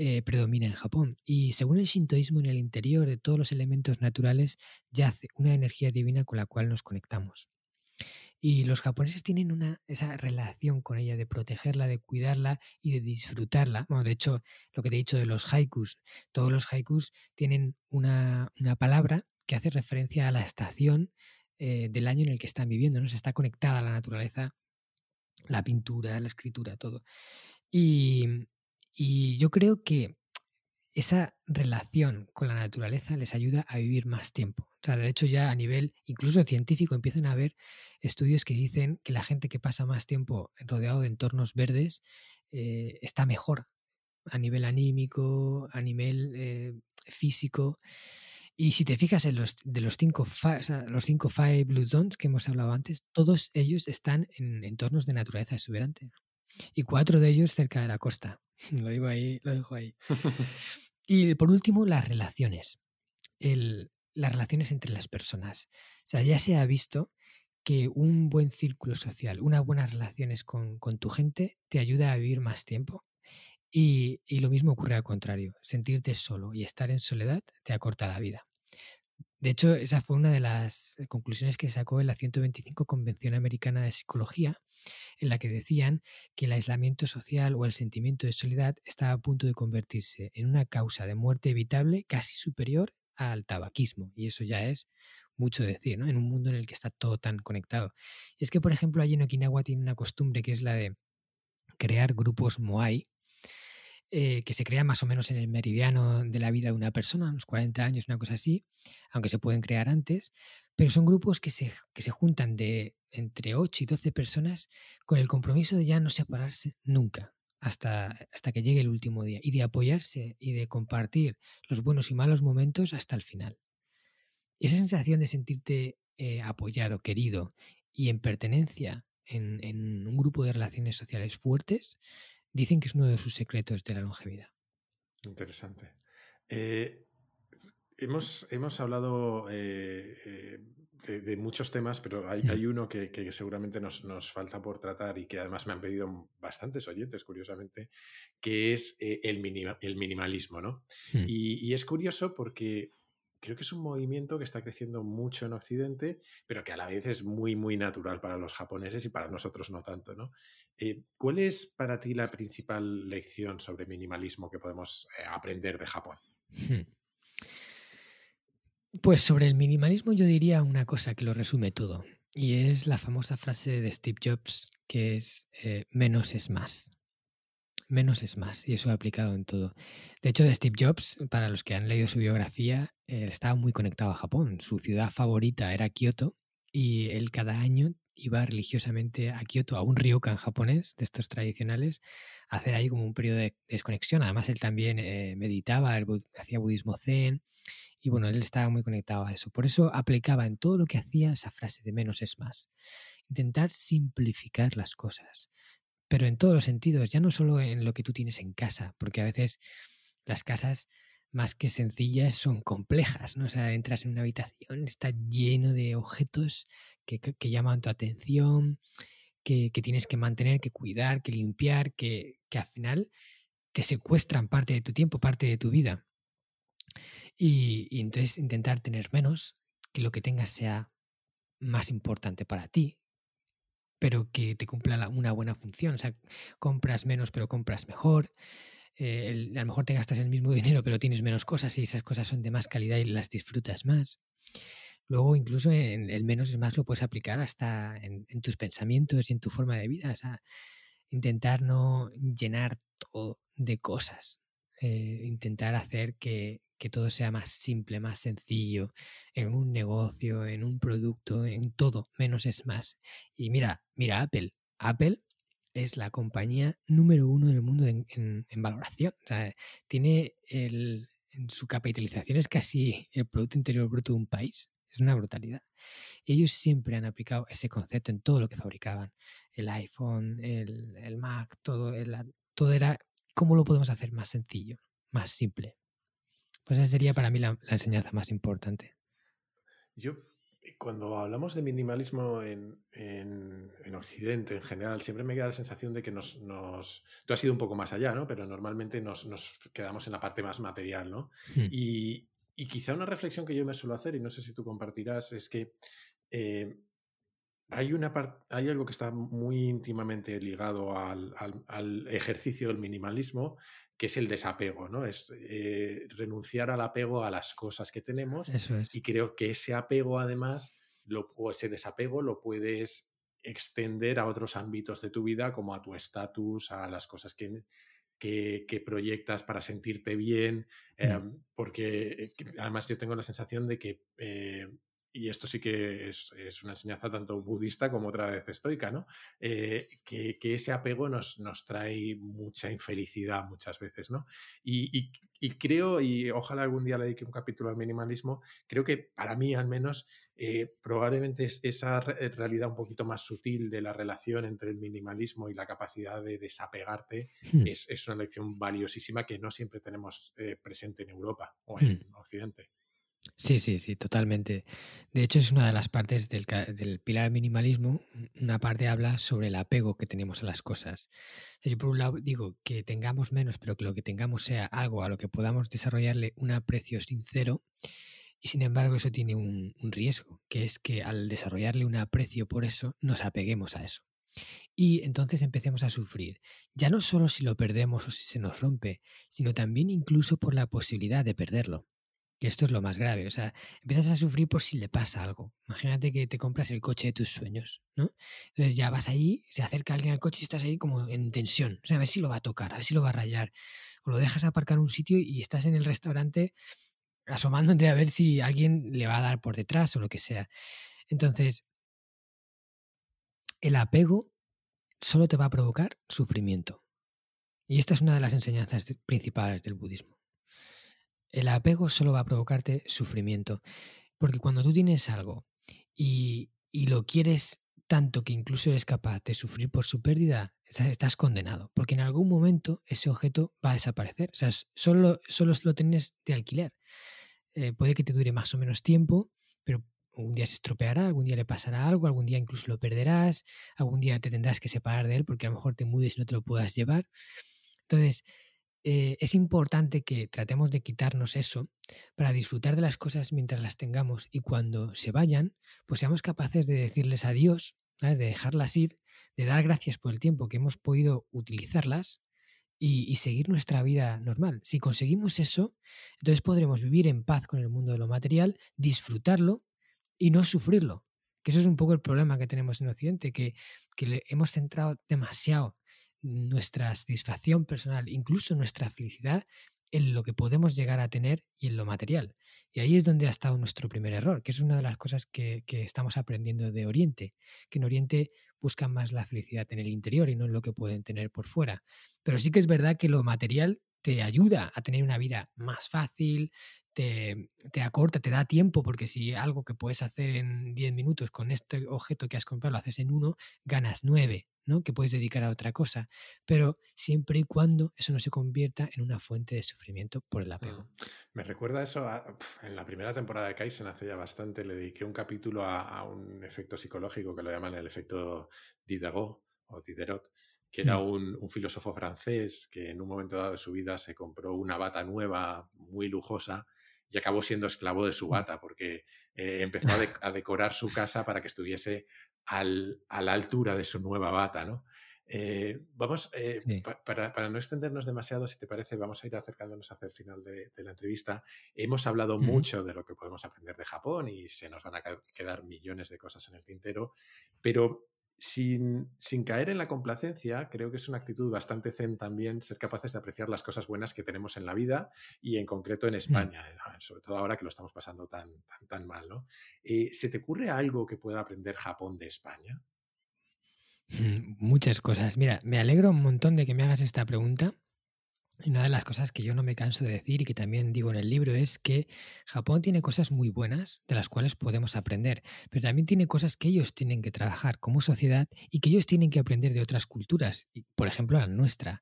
eh, predomina en Japón. Y según el shintoísmo, en el interior de todos los elementos naturales yace una energía divina con la cual nos conectamos. Y los japoneses tienen una, esa relación con ella de protegerla, de cuidarla y de disfrutarla. Bueno, de hecho, lo que te he dicho de los haikus, todos los haikus tienen una, palabra que hace referencia a la estación eh, del año en el que están viviendo. ¿no? Se está conectada a la naturaleza, la pintura, la escritura, todo. Y, y yo creo que esa relación con la naturaleza les ayuda a vivir más tiempo. O sea, de hecho ya a nivel incluso científico empiezan a haber estudios que dicen que la gente que pasa más tiempo rodeado de entornos verdes eh, está mejor a nivel anímico, a nivel eh, físico. Y si te fijas en los de los cinco, los cinco Five Blue Zones que hemos hablado antes, todos ellos están en entornos de naturaleza exuberante y cuatro de ellos cerca de la costa. Lo digo ahí, lo dejo ahí. y por último, las relaciones. Las relaciones entre las personas. O sea, ya se ha visto que un buen círculo social, unas buenas relaciones con, tu gente te ayuda a vivir más tiempo. Y, y, lo mismo ocurre al contrario. Sentirte solo y estar en soledad te acorta la vida. De hecho, esa fue una de las conclusiones que sacó en la 125 Convención Americana de Psicología, en la que decían que el aislamiento social o el sentimiento de soledad estaba a punto de convertirse en una causa de muerte evitable casi superior al tabaquismo. Y eso ya es mucho decir, ¿no? En un mundo en el que está todo tan conectado. Y es que, por ejemplo, allí en Okinawa tiene una costumbre que es la de crear grupos Moai, eh, que se crea más o menos en el meridiano de la vida de una persona, unos 40 años, una cosa así, aunque se pueden crear antes, pero son grupos que se, que se juntan de entre 8 y 12 personas con el compromiso de ya no separarse nunca. Hasta, hasta que llegue el último día y de apoyarse y de compartir los buenos y malos momentos hasta el final. esa sensación de sentirte eh, apoyado, querido y en pertenencia en, en, un grupo de relaciones sociales fuertes Dicen que es uno de sus secretos de la longevidad. Interesante. Eh, hemos, hemos, hablado eh, de, muchos temas, pero hay, hay uno que, seguramente nos, nos, falta por tratar y que además me han pedido bastantes oyentes, curiosamente, que es el, el, minimalismo. ¿no? Hmm. Y, y, es curioso porque creo que es un movimiento que está creciendo mucho en Occidente, pero que a la vez es muy, muy natural para los japoneses y para nosotros no tanto, ¿no? Eh, ¿Cuál es para ti la principal lección sobre minimalismo que podemos eh, aprender de Japón? Pues sobre el minimalismo yo diría una cosa que lo resume todo, y es la famosa frase de Steve Jobs que es eh, menos es más. Menos es más, y eso ha aplicado en todo. De hecho, Steve Jobs, para los que han leído su biografía, estaba muy conectado a Japón. Su ciudad favorita era Kioto, y él cada año iba religiosamente a Kioto, a un ryokan japonés de estos tradicionales, a hacer ahí como un periodo de desconexión. Además, él también eh, meditaba, hacía budismo zen y bueno, él estaba muy conectado a eso. Por eso aplicaba en todo lo que hacía esa frase de menos es más. Intentar simplificar las cosas, pero en todos los sentidos, ya no solo en lo que tú tienes en casa, porque a veces las casas más que sencillas son complejas, ¿no? O sea, entras en una habitación, está lleno de objetos que, llaman tu atención, que, tienes que mantener, que cuidar, que limpiar, que, al final te secuestran parte de tu tiempo, parte de tu vida. Y, entonces intentar tener menos, que lo que tengas sea más importante para ti, pero que te cumpla una buena función. O sea, compras menos, pero compras mejor. eh, a lo mejor te gastas el mismo dinero, pero tienes menos cosas y esas cosas son de más calidad y las disfrutas más. Luego, incluso en el menos es más lo puedes aplicar hasta en, tus pensamientos y en tu forma de vida. O sea, intentar no llenar todo de cosas. Eh, intentar hacer que, que todo sea más simple, más sencillo, en un negocio, en un producto, en todo, menos es más. Y mira, mira Apple. Apple es la compañía número uno del mundo en, valoración. O sea, tiene el, su capitalización es casi el Producto Interior Bruto de un país. Es una brutalidad. ellos siempre han aplicado ese concepto en todo lo que fabricaban. El iPhone, el, Mac, todo, todo era cómo lo podemos hacer más sencillo, más simple. Pues esa sería para mí la, enseñanza más importante. Yo, eh, cuando hablamos de minimalismo en, en, Occidente en general, siempre me queda la sensación de que nos, nos, Tú has ido un poco más allá, ¿no? Pero normalmente nos, nos quedamos en la parte más material, ¿no? Hmm. Y, y, quizá una reflexión que yo me suelo hacer, y no sé si tú compartirás, es que eh, hay, una hay algo que está muy íntimamente ligado al, al, al, ejercicio del minimalismo, que es el desapego, ¿no? Es eh, renunciar al apego a las cosas que tenemos. Eso es. Y creo que ese apego, además, lo, o ese desapego lo puedes extender a otros ámbitos de tu vida, como a tu estatus, a las cosas que, que, proyectas para sentirte bien, mm. em, porque eh, además yo tengo la sensación de que eh, y esto sí que es, una enseñanza tanto budista como otra vez estoica, ¿no? Eh, que, ese apego nos, nos, trae mucha infelicidad muchas veces, ¿no? Y, creo, y ojalá algún día le dedique un capítulo al minimalismo, creo que para mí al menos eh, probablemente es esa realidad un poquito más sutil de la relación entre el minimalismo y la capacidad de desapegarte hmm. es, una lección valiosísima que no siempre tenemos eh, presente en Europa o en hmm. Occidente. Sí, sí, sí, totalmente. De hecho, es una de las partes del, del, pilar minimalismo. Una parte habla sobre el apego que tenemos a las cosas. yo, por un lado, digo que tengamos menos, pero que lo que tengamos sea algo a lo que podamos desarrollarle un aprecio sincero. Y sin embargo, eso tiene un, un riesgo, que es que al desarrollarle un aprecio por eso, nos apeguemos a eso. Y entonces empecemos a sufrir, ya no solo si lo perdemos o si se nos rompe, sino también incluso por la posibilidad de perderlo. Que esto es lo más grave. O sea, empiezas a sufrir por si le pasa algo. Imagínate que te compras el coche de tus sueños, ¿no? Entonces ya vas ahí, se acerca alguien al coche y estás ahí como en tensión. O sea, a ver si lo va a tocar, a ver si lo va a rayar. O lo dejas aparcar en un sitio y estás en el restaurante asomándote a ver si alguien le va a dar por detrás o lo que sea. Entonces, el apego solo te va a provocar sufrimiento. Y esta es una de las enseñanzas principales del budismo el apego solo va a provocarte sufrimiento. Porque cuando tú tienes algo y, lo quieres tanto que incluso eres capaz de sufrir por su pérdida, estás condenado. Porque en algún momento ese objeto va a desaparecer. O sea, solo, solo lo tienes de alquiler. Eh, puede que te dure más o menos tiempo, pero algún día se estropeará, algún día le pasará algo, algún día incluso lo perderás, algún día te tendrás que separar de él porque a lo mejor te mudes y no te lo puedas llevar. Entonces, eh, es importante que tratemos de quitarnos eso para disfrutar de las cosas mientras las tengamos y cuando se vayan, pues seamos capaces de decirles adiós, de dejarlas ir, de dar gracias por el tiempo que hemos podido utilizarlas y, seguir nuestra vida normal. Si conseguimos eso, entonces podremos vivir en paz con el mundo de lo material, disfrutarlo y no sufrirlo. Que eso es un poco el problema que tenemos en Occidente, que, que hemos centrado demasiado nuestra satisfacción personal, incluso nuestra felicidad, en lo que podemos llegar a tener y en lo material. Y ahí es donde ha estado nuestro primer error, que es una de las cosas que, estamos aprendiendo de Oriente, que en Oriente buscan más la felicidad en el interior y no en lo que pueden tener por fuera. Pero sí que es verdad que lo material te ayuda a tener una vida más fácil, te, te, acorta, te da tiempo, porque si algo que puedes hacer en 10 minutos con este objeto que has comprado lo haces en uno, ganas 9, ¿no? Que puedes dedicar a otra cosa. Pero siempre y cuando eso no se convierta en una fuente de sufrimiento por el apego. Me recuerda eso en la primera temporada de Kaizen hace ya bastante, le dediqué un capítulo a, un efecto psicológico que lo llaman el efecto Diderot o Diderot que era un, un, filósofo francés que en un momento dado de su vida se compró una bata nueva, muy lujosa, y acabó siendo esclavo de su mm. bata porque eh, empezó a, decorar su casa para que estuviese a la altura de su nueva bata, ¿no? Eh, vamos, eh, para, no extendernos demasiado, si te parece, vamos a ir acercándonos hacia el final de, la entrevista. Hemos hablado mucho de lo que podemos aprender de Japón y se nos van a quedar millones de cosas en el tintero, pero sin, sin, caer en la complacencia, creo que es una actitud bastante zen también ser capaces de apreciar las cosas buenas que tenemos en la vida y en concreto en mm. España, eh, sobre todo ahora que lo estamos pasando tan, tan, tan mal. ¿no? Eh, ¿Se te ocurre algo que pueda aprender Japón de España? Muchas cosas. Mira, me alegro un montón de que me hagas esta pregunta una de las cosas que yo no me canso de decir y que también digo en el libro es que Japón tiene cosas muy buenas de las cuales podemos aprender, pero también tiene cosas que ellos tienen que trabajar como sociedad y que ellos tienen que aprender de otras culturas, por ejemplo la nuestra.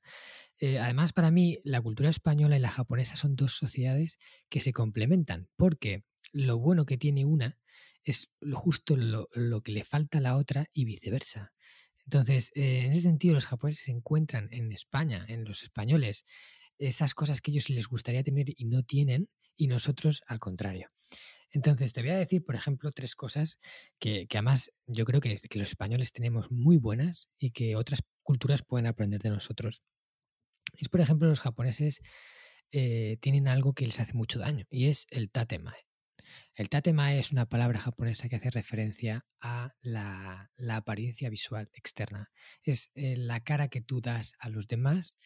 Eh, además, para mí, la cultura española y la japonesa son dos sociedades que se complementan, porque lo bueno que tiene una es justo lo, lo que le falta a la otra y viceversa. Entonces, eh, en ese sentido, los japoneses encuentran en España, en los españoles, esas cosas que ellos les gustaría tener y no tienen, y nosotros al contrario. Entonces, te voy a decir, por ejemplo, tres cosas que, además yo creo que, los españoles tenemos muy buenas y que otras culturas pueden aprender de nosotros. Es, por ejemplo, los japoneses eh, tienen algo que les hace mucho daño y es el tatemae. El tatemae es una palabra japonesa que hace referencia a la, apariencia visual externa. Es eh, la cara que tú das a los demás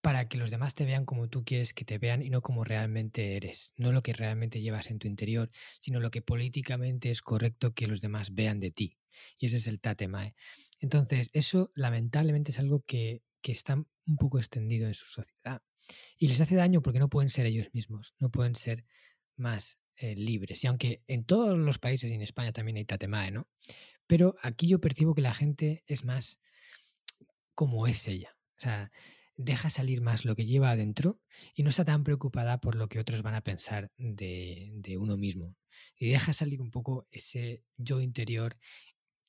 para que los demás te vean como tú quieres que te vean y no como realmente eres, no lo que realmente llevas en tu interior, sino lo que políticamente es correcto que los demás vean de ti. Y ese es el tatemae. Entonces, eso lamentablemente es algo que está un poco extendido en su sociedad y les hace daño porque no pueden ser ellos mismos, no pueden ser más eh, libres. Y aunque en todos los países y en España también hay tatemae, ¿no? Pero aquí yo percibo que la gente es más como es ella. O sea, deja salir más lo que lleva adentro y no está tan preocupada por lo que otros van a pensar de, uno mismo. Y deja salir un poco ese yo interior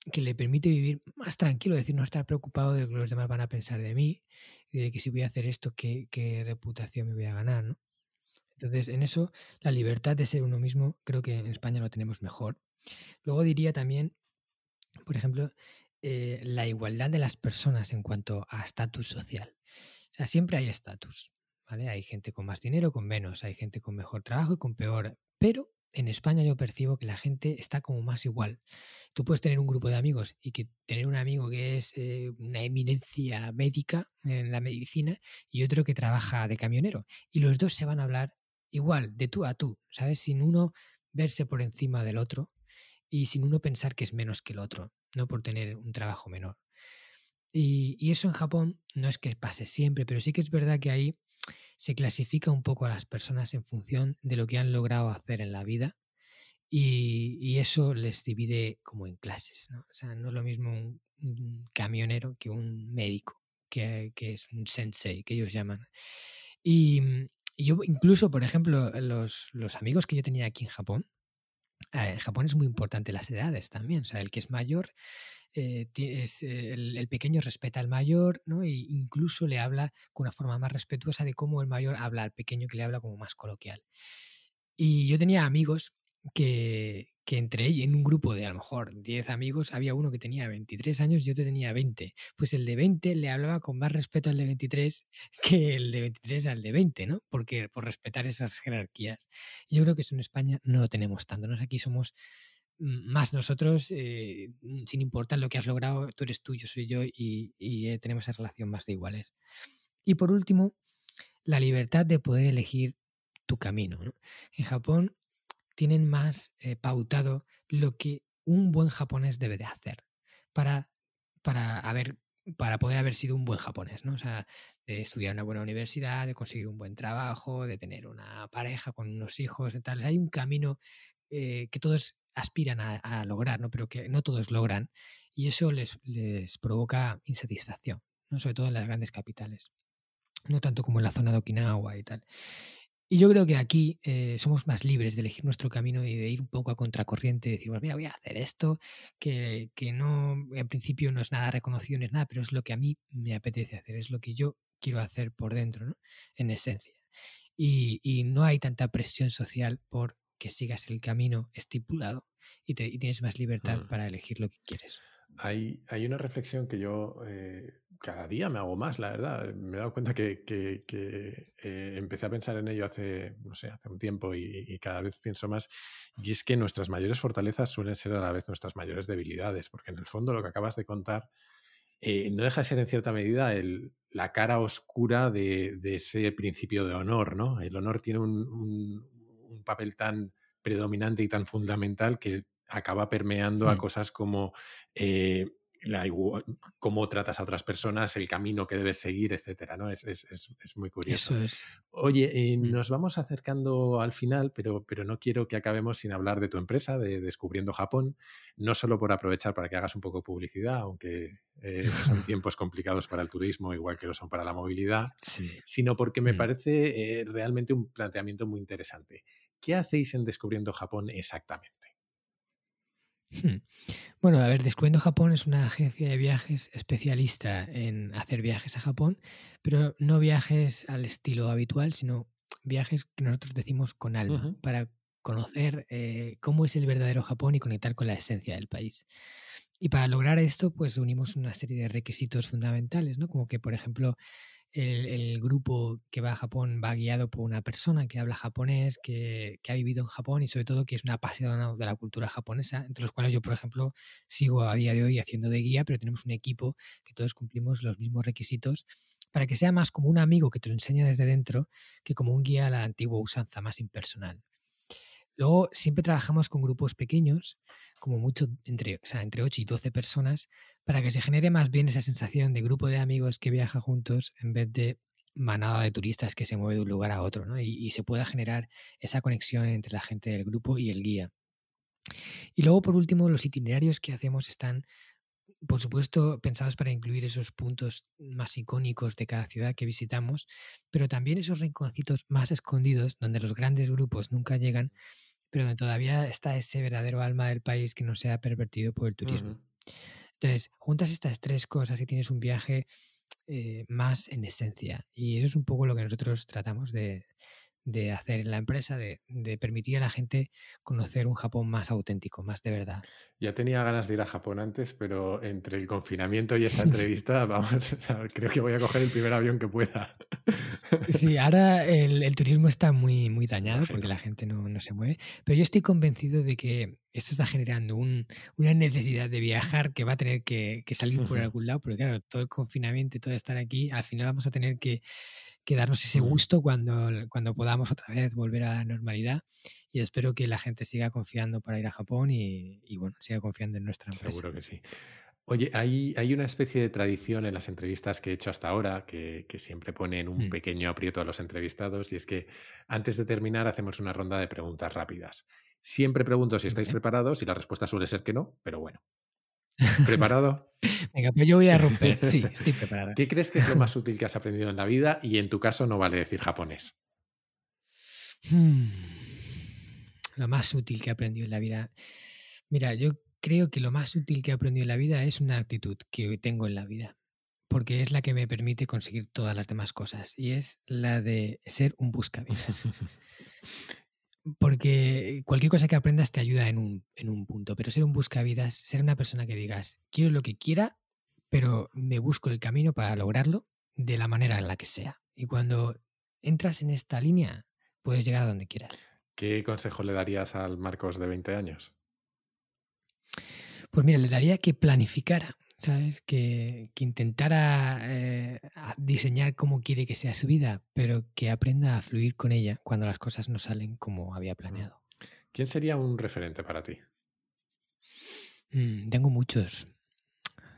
que le permite vivir más tranquilo, es decir, no estar preocupado de lo que los demás van a pensar de mí, de que si voy a hacer esto, qué, qué reputación me voy a ganar, ¿no? Entonces, en eso, la libertad de ser uno mismo, creo que en España lo tenemos mejor. Luego diría también, por ejemplo, eh, la igualdad de las personas en cuanto a estatus social. O sea, siempre hay estatus, ¿vale? Hay gente con más dinero, con menos, hay gente con mejor trabajo y con peor, pero en España yo percibo que la gente está como más igual. Tú puedes tener un grupo de amigos y que tener un amigo que es eh, una eminencia médica en la medicina y otro que trabaja de camionero. Y los dos se van a hablar igual, de tú a tú, ¿sabes? Sin uno verse por encima del otro y sin uno pensar que es menos que el otro, no por tener un trabajo menor. Y, eso en Japón no es que pase siempre, pero sí que es verdad que ahí se clasifica un poco a las personas en función de lo que han logrado hacer en la vida y, eso les divide como en clases, ¿no? O sea, no es lo mismo un, camionero que un médico, que, que, es un sensei, que ellos llaman. Y, yo incluso, por ejemplo, los, los, amigos que yo tenía aquí en Japón, eh, en Japón es muy importante las edades también. O sea, el que es mayor, eh, es, el, pequeño respeta al mayor, ¿no? E incluso le habla con una forma más respetuosa de cómo el mayor habla al pequeño que le habla como más coloquial. Y yo tenía amigos que, que entre ellos, en un grupo de a lo mejor 10 amigos, había uno que tenía 23 años y otro tenía 20. Pues el de 20 le hablaba con más respeto al de 23 que el de 23 al de 20, ¿no? Porque por respetar esas jerarquías. Yo creo que eso en España no lo tenemos tanto. ¿no? Aquí somos más nosotros, eh, sin importar lo que has logrado, tú eres tú, yo soy yo y, eh, tenemos esa relación más de iguales. Y por último, la libertad de poder elegir tu camino. En Japón tienen más eh, pautado lo que un buen japonés debe de hacer para, para, haber, para poder haber sido un buen japonés, ¿no? O sea, de estudiar una buena universidad, de conseguir un buen trabajo, de tener una pareja con unos hijos, y tal. Hay un camino eh, que todos aspiran a, lograr, ¿no? Pero que no todos logran y eso les, les provoca insatisfacción, ¿no? Sobre todo en las grandes capitales no tanto como en la zona de Okinawa y tal. Y yo creo que aquí eh, somos más libres de elegir nuestro camino y de ir un poco a contracorriente, y decir, bueno, mira, voy a hacer esto, que, que no, en principio no es nada reconocido, no es nada, pero es lo que a mí me apetece hacer, es lo que yo quiero hacer por dentro, ¿no? En esencia. Y, y no hay tanta presión social por que sigas el camino estipulado y, te, y tienes más libertad mm. para elegir lo que quieres. Hay, una reflexión que yo eh, cada día me hago más, la verdad. Me he dado cuenta que, eh, empecé a pensar en ello hace, no sé, hace un tiempo y, cada vez pienso más. Y es que nuestras mayores fortalezas suelen ser a la vez nuestras mayores debilidades, porque en el fondo lo que acabas de contar eh, no deja de ser en cierta medida la cara oscura de, ese principio de honor, ¿no? El honor tiene un, papel tan predominante y tan fundamental que acaba permeando a hmm. cosas como eh, la, cómo tratas a otras personas, el camino que debes seguir, etcétera, ¿no? Es, es, es, muy curioso. Oye, eh, mm. nos vamos acercando al final, pero, pero no quiero que acabemos sin hablar de tu empresa, de Descubriendo Japón, no solo por aprovechar para que hagas un poco de publicidad, aunque eh, son tiempos complicados para el turismo, igual que lo son para la movilidad, sino porque me mm. parece eh, realmente un planteamiento muy interesante. ¿Qué hacéis en Descubriendo Japón exactamente? Hmm. Bueno, a ver, Descubriendo Japón es una agencia de viajes especialista en hacer viajes a Japón, pero no viajes al estilo habitual, sino viajes que nosotros decimos con alma, para conocer eh, cómo es el verdadero Japón y conectar con la esencia del país. Y para lograr esto, pues unimos una serie de requisitos fundamentales, ¿no? Como que, por ejemplo, el, grupo que va a Japón va guiado por una persona que habla japonés, que, ha vivido en Japón y sobre todo que es una apasionada de la cultura japonesa, entre los cuales yo, por ejemplo, sigo a día de hoy haciendo de guía, pero tenemos un equipo que todos cumplimos los mismos requisitos para que sea más como un amigo que te lo enseña desde dentro que como un guía a la antigua usanza más impersonal. Luego siempre trabajamos con grupos pequeños, como mucho entre, o sea, entre 8 y 12 personas, para que se genere más bien esa sensación de grupo de amigos que viaja juntos en vez de manada de turistas que se mueve de un lugar a otro, ¿no? y, y se pueda generar esa conexión entre la gente del grupo y el guía. Y luego, por último, los itinerarios que hacemos están, por supuesto, pensados para incluir esos puntos más icónicos de cada ciudad que visitamos, pero también esos rinconcitos más escondidos donde los grandes grupos nunca llegan pero donde todavía está ese verdadero alma del país que no se ha pervertido por el turismo. Entonces, juntas estas tres cosas y tienes un viaje eh, más en esencia. Y eso es un poco lo que nosotros tratamos de, de hacer en la empresa, de, permitir a la gente conocer un Japón más auténtico, más de verdad. Ya tenía ganas de ir a Japón antes, pero entre el confinamiento y esta entrevista, vamos, creo que voy a coger el primer avión que pueda. Sí, ahora el, turismo está muy, muy dañado porque la gente no, se mueve, pero yo estoy convencido de que esto está generando una necesidad de viajar que va a tener que, que salir por algún lado, porque claro, todo el confinamiento y todo estar aquí, al final vamos a tener que que darnos ese gusto cuando, cuando podamos otra vez volver a la normalidad. Y espero que la gente siga confiando para ir a Japón y, bueno, siga confiando en nuestra empresa. Seguro que sí. Oye, hay, hay, una especie de tradición en las entrevistas que he hecho hasta ahora que, que siempre pone en un mm. pequeño aprieto a los entrevistados y es que antes de terminar hacemos una ronda de preguntas rápidas. Siempre pregunto si estáis preparados y la respuesta suele ser que no, pero bueno, ¿Preparado? Venga, pues yo voy a romper. Sí, estoy preparado. ¿Qué crees que es lo más útil que has aprendido en la vida? Y en tu caso no vale decir japonés. Hmm. Lo más útil que he aprendido en la vida. Mira, yo creo que lo más útil que he aprendido en la vida es una actitud que tengo en la vida. Porque es la que me permite conseguir todas las demás cosas. Y es la de ser un buscavidas. Porque cualquier cosa que aprendas te ayuda en un, en un punto, pero ser un buscavidas, ser una persona que digas, quiero lo que quiera, pero me busco el camino para lograrlo de la manera en la que sea. Y cuando entras en esta línea, puedes llegar a donde quieras. ¿Qué consejo le darías al Marcos de 20 años? Pues mira, le daría que planificara, ¿sabes? Que, intentara eh, diseñar cómo quiere que sea su vida, pero que aprenda a fluir con ella cuando las cosas no salen como había planeado. ¿Quién sería un referente para ti? Mm, tengo muchos,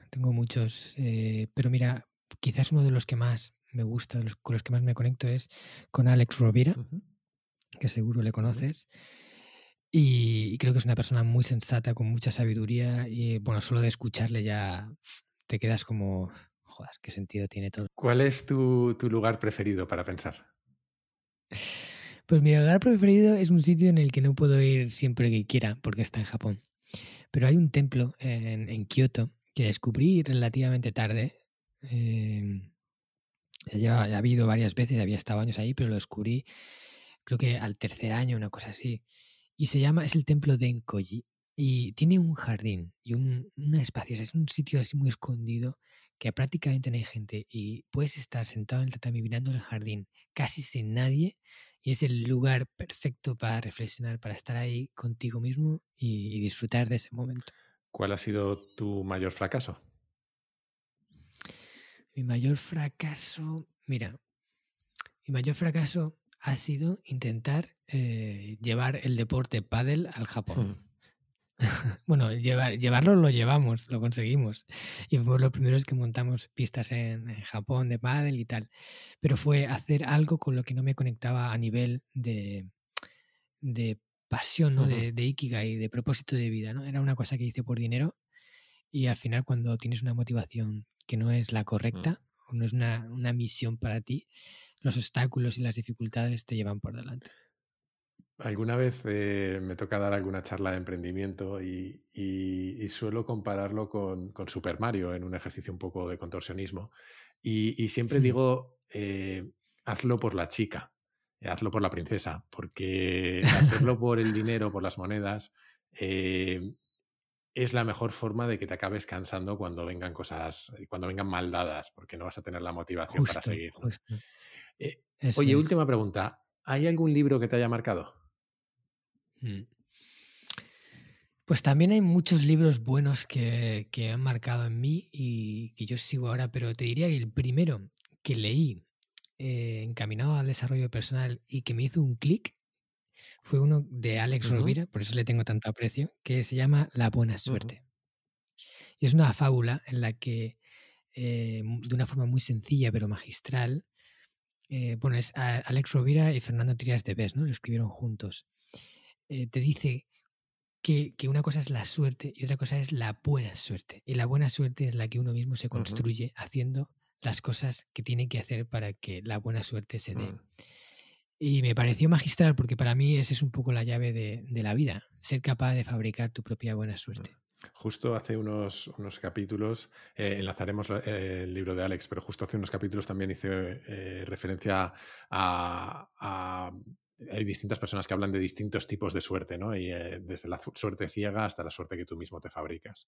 tengo muchos, eh, pero mira, quizás uno de los que más me gusta, con los que más me conecto es con Alex Rovira, que seguro le conoces. Y, creo que es una persona muy sensata, con mucha sabiduría y bueno, solo de escucharle ya te quedas como, joder, qué sentido tiene todo. ¿Cuál es tu, lugar preferido para pensar? Pues mi lugar preferido es un sitio en el que no puedo ir siempre que quiera porque está en Japón. Pero hay un templo en, en Kioto que descubrí relativamente tarde. Em, ya, ha habido varias veces, había estado años ahí, pero lo descubrí creo que al tercer año, una cosa así y se llama, es el templo de Enkoji. y tiene un jardín y un, una espacio, es un sitio así muy escondido que prácticamente no hay gente y puedes estar sentado en el tatami mirando el jardín casi sin nadie y es el lugar perfecto para reflexionar, para estar ahí contigo mismo y, y disfrutar de ese momento. ¿Cuál ha sido tu mayor fracaso? Mi mayor fracaso, mira, mi mayor fracaso ha sido intentar eh, llevar el deporte pádel al Japón. Hmm. bueno, llevar, llevarlo lo llevamos, lo conseguimos. Y fuimos los primeros que montamos pistas en, en Japón de pádel y tal. Pero fue hacer algo con lo que no me conectaba a nivel de, de pasión, ¿no? Ujú. de, de ikigai, de propósito de vida. ¿no? Era una cosa que hice por dinero y al final cuando tienes una motivación que no es la correcta, o no es una, una misión para ti, los obstáculos y las dificultades te llevan por delante. Alguna vez eh, me toca dar alguna charla de emprendimiento y, y- y suelo compararlo con, con Super Mario en un ejercicio un poco de contorsionismo. Y, y siempre digo, eh, hazlo por la chica, eh, hazlo por la princesa, porque hacerlo por el dinero, por las monedas, eh, es la mejor forma de que te acabes cansando cuando vengan cosas, cuando vengan mal dadas, porque no vas a tener la motivación para seguir. Eh, oye, es. última pregunta. ¿Hay algún libro que te haya marcado? Mm. Pues también hay muchos libros buenos que, que han marcado en mí y que yo sigo ahora, pero te diría que el primero que leí eh, encaminado al desarrollo personal y que me hizo un clic fue uno de Alex. Rovira, por eso le tengo tanto aprecio, que se llama La buena suerte. Y es una fábula en la que, eh, de una forma muy sencilla pero magistral, eh, bueno, es a- Alex Rovira y Fernando Trias de Bes, ¿no? Lo escribieron juntos. Eh, te dice que, que una cosa es la suerte y otra cosa es la buena suerte. Y la buena suerte es la que uno mismo se construye haciendo las cosas que tiene que hacer para que la buena suerte se dé. Mm. Y me pareció magistral porque para mí esa es un poco la llave de, la vida, ser capaz de fabricar tu propia buena suerte. Justo hace unos, unos capítulos, eh, enlazaremos la- eh, el libro de Alex, pero justo hace unos capítulos también hice eh, referencia a, a- Hay distintas personas que hablan de distintos tipos de suerte, ¿no? Y desde la suerte ciega hasta la suerte que tú mismo te fabricas.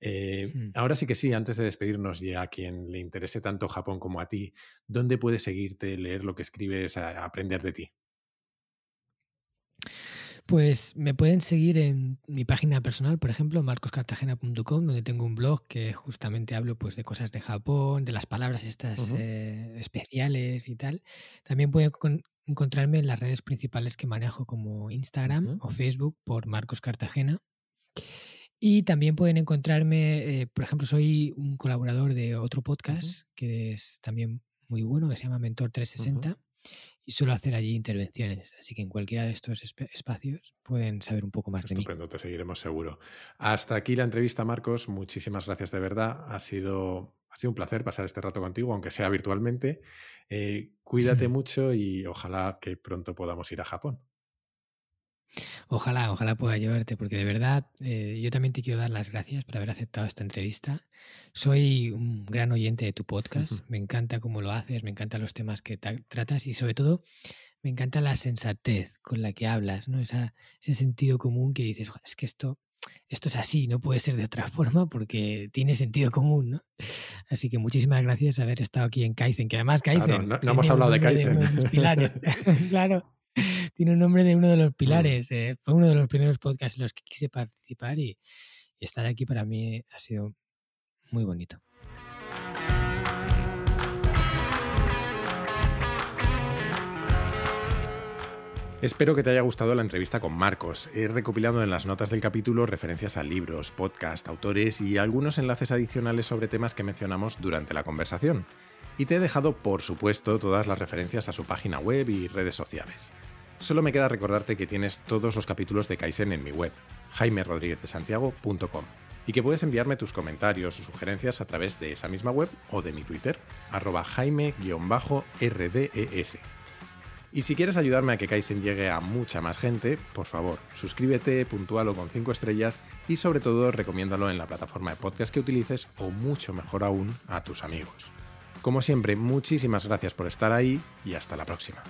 Eh, ahora sí que sí, antes de despedirnos y a quien le interese tanto Japón como a ti, ¿dónde puedes seguirte, leer lo que escribes, a- aprender de ti? Pues me pueden seguir en mi página personal, por ejemplo, marcoscartagena.com, donde tengo un blog que justamente hablo pues, de cosas de Japón, de las palabras estas eh, especiales y tal. También pueden con- encontrarme en las redes principales que manejo como Instagram o Facebook por Marcos Cartagena. Y también pueden encontrarme, eh, por ejemplo, soy un colaborador de otro podcast que es también muy bueno, que se llama Mentor 360, y suelo hacer allí intervenciones. Así que en cualquiera de estos espacios pueden saber un poco más de mí. Estupendo, te seguiremos seguro. Hasta aquí la entrevista, Marcos. Muchísimas gracias de verdad. Ha sido, ha sido un placer pasar este rato contigo, aunque sea virtualmente. Eh, cuídate mucho y ojalá que pronto podamos ir a Japón. Ojalá, ojalá pueda llevarte, porque de verdad eh, yo también te quiero dar las gracias por haber aceptado esta entrevista. Soy un gran oyente de tu podcast, me encanta cómo lo haces, me encantan los temas que ta- tratas y sobre todo me encanta la sensatez con la que hablas, ¿no? Esa, ese sentido común que dices, "Joder, es que esto, esto es así, no puede ser de otra forma porque tiene sentido común, ¿no? Así que muchísimas gracias por haber estado aquí en Kaizen, que además Kaizen... Claro, no, hemos hablado de Kaizen. de pilares. claro, tiene un nombre de uno de los pilares. eh, fue uno de los primeros podcasts en los que quise participar y, y estar aquí para mí ha sido muy bonito. Espero que te haya gustado la entrevista con Marcos. He recopilado en las notas del capítulo referencias a libros, podcast, autores y algunos enlaces adicionales sobre temas que mencionamos durante la conversación. Y te he dejado, por supuesto, todas las referencias a su página web y redes sociales. Solo me queda recordarte que tienes todos los capítulos de Kaizen en mi web, jaimerodríguezdesantiago.com, y que puedes enviarme tus comentarios o sugerencias a través de esa misma web o de mi Twitter, arroba jaime-rdes. Y si quieres ayudarme a que Kaizen llegue a mucha más gente, por favor, suscríbete, puntúalo con 5 estrellas y sobre todo recomiéndalo en la plataforma de podcast que utilices o mucho mejor aún a tus amigos. Como siempre, muchísimas gracias por estar ahí y hasta la próxima.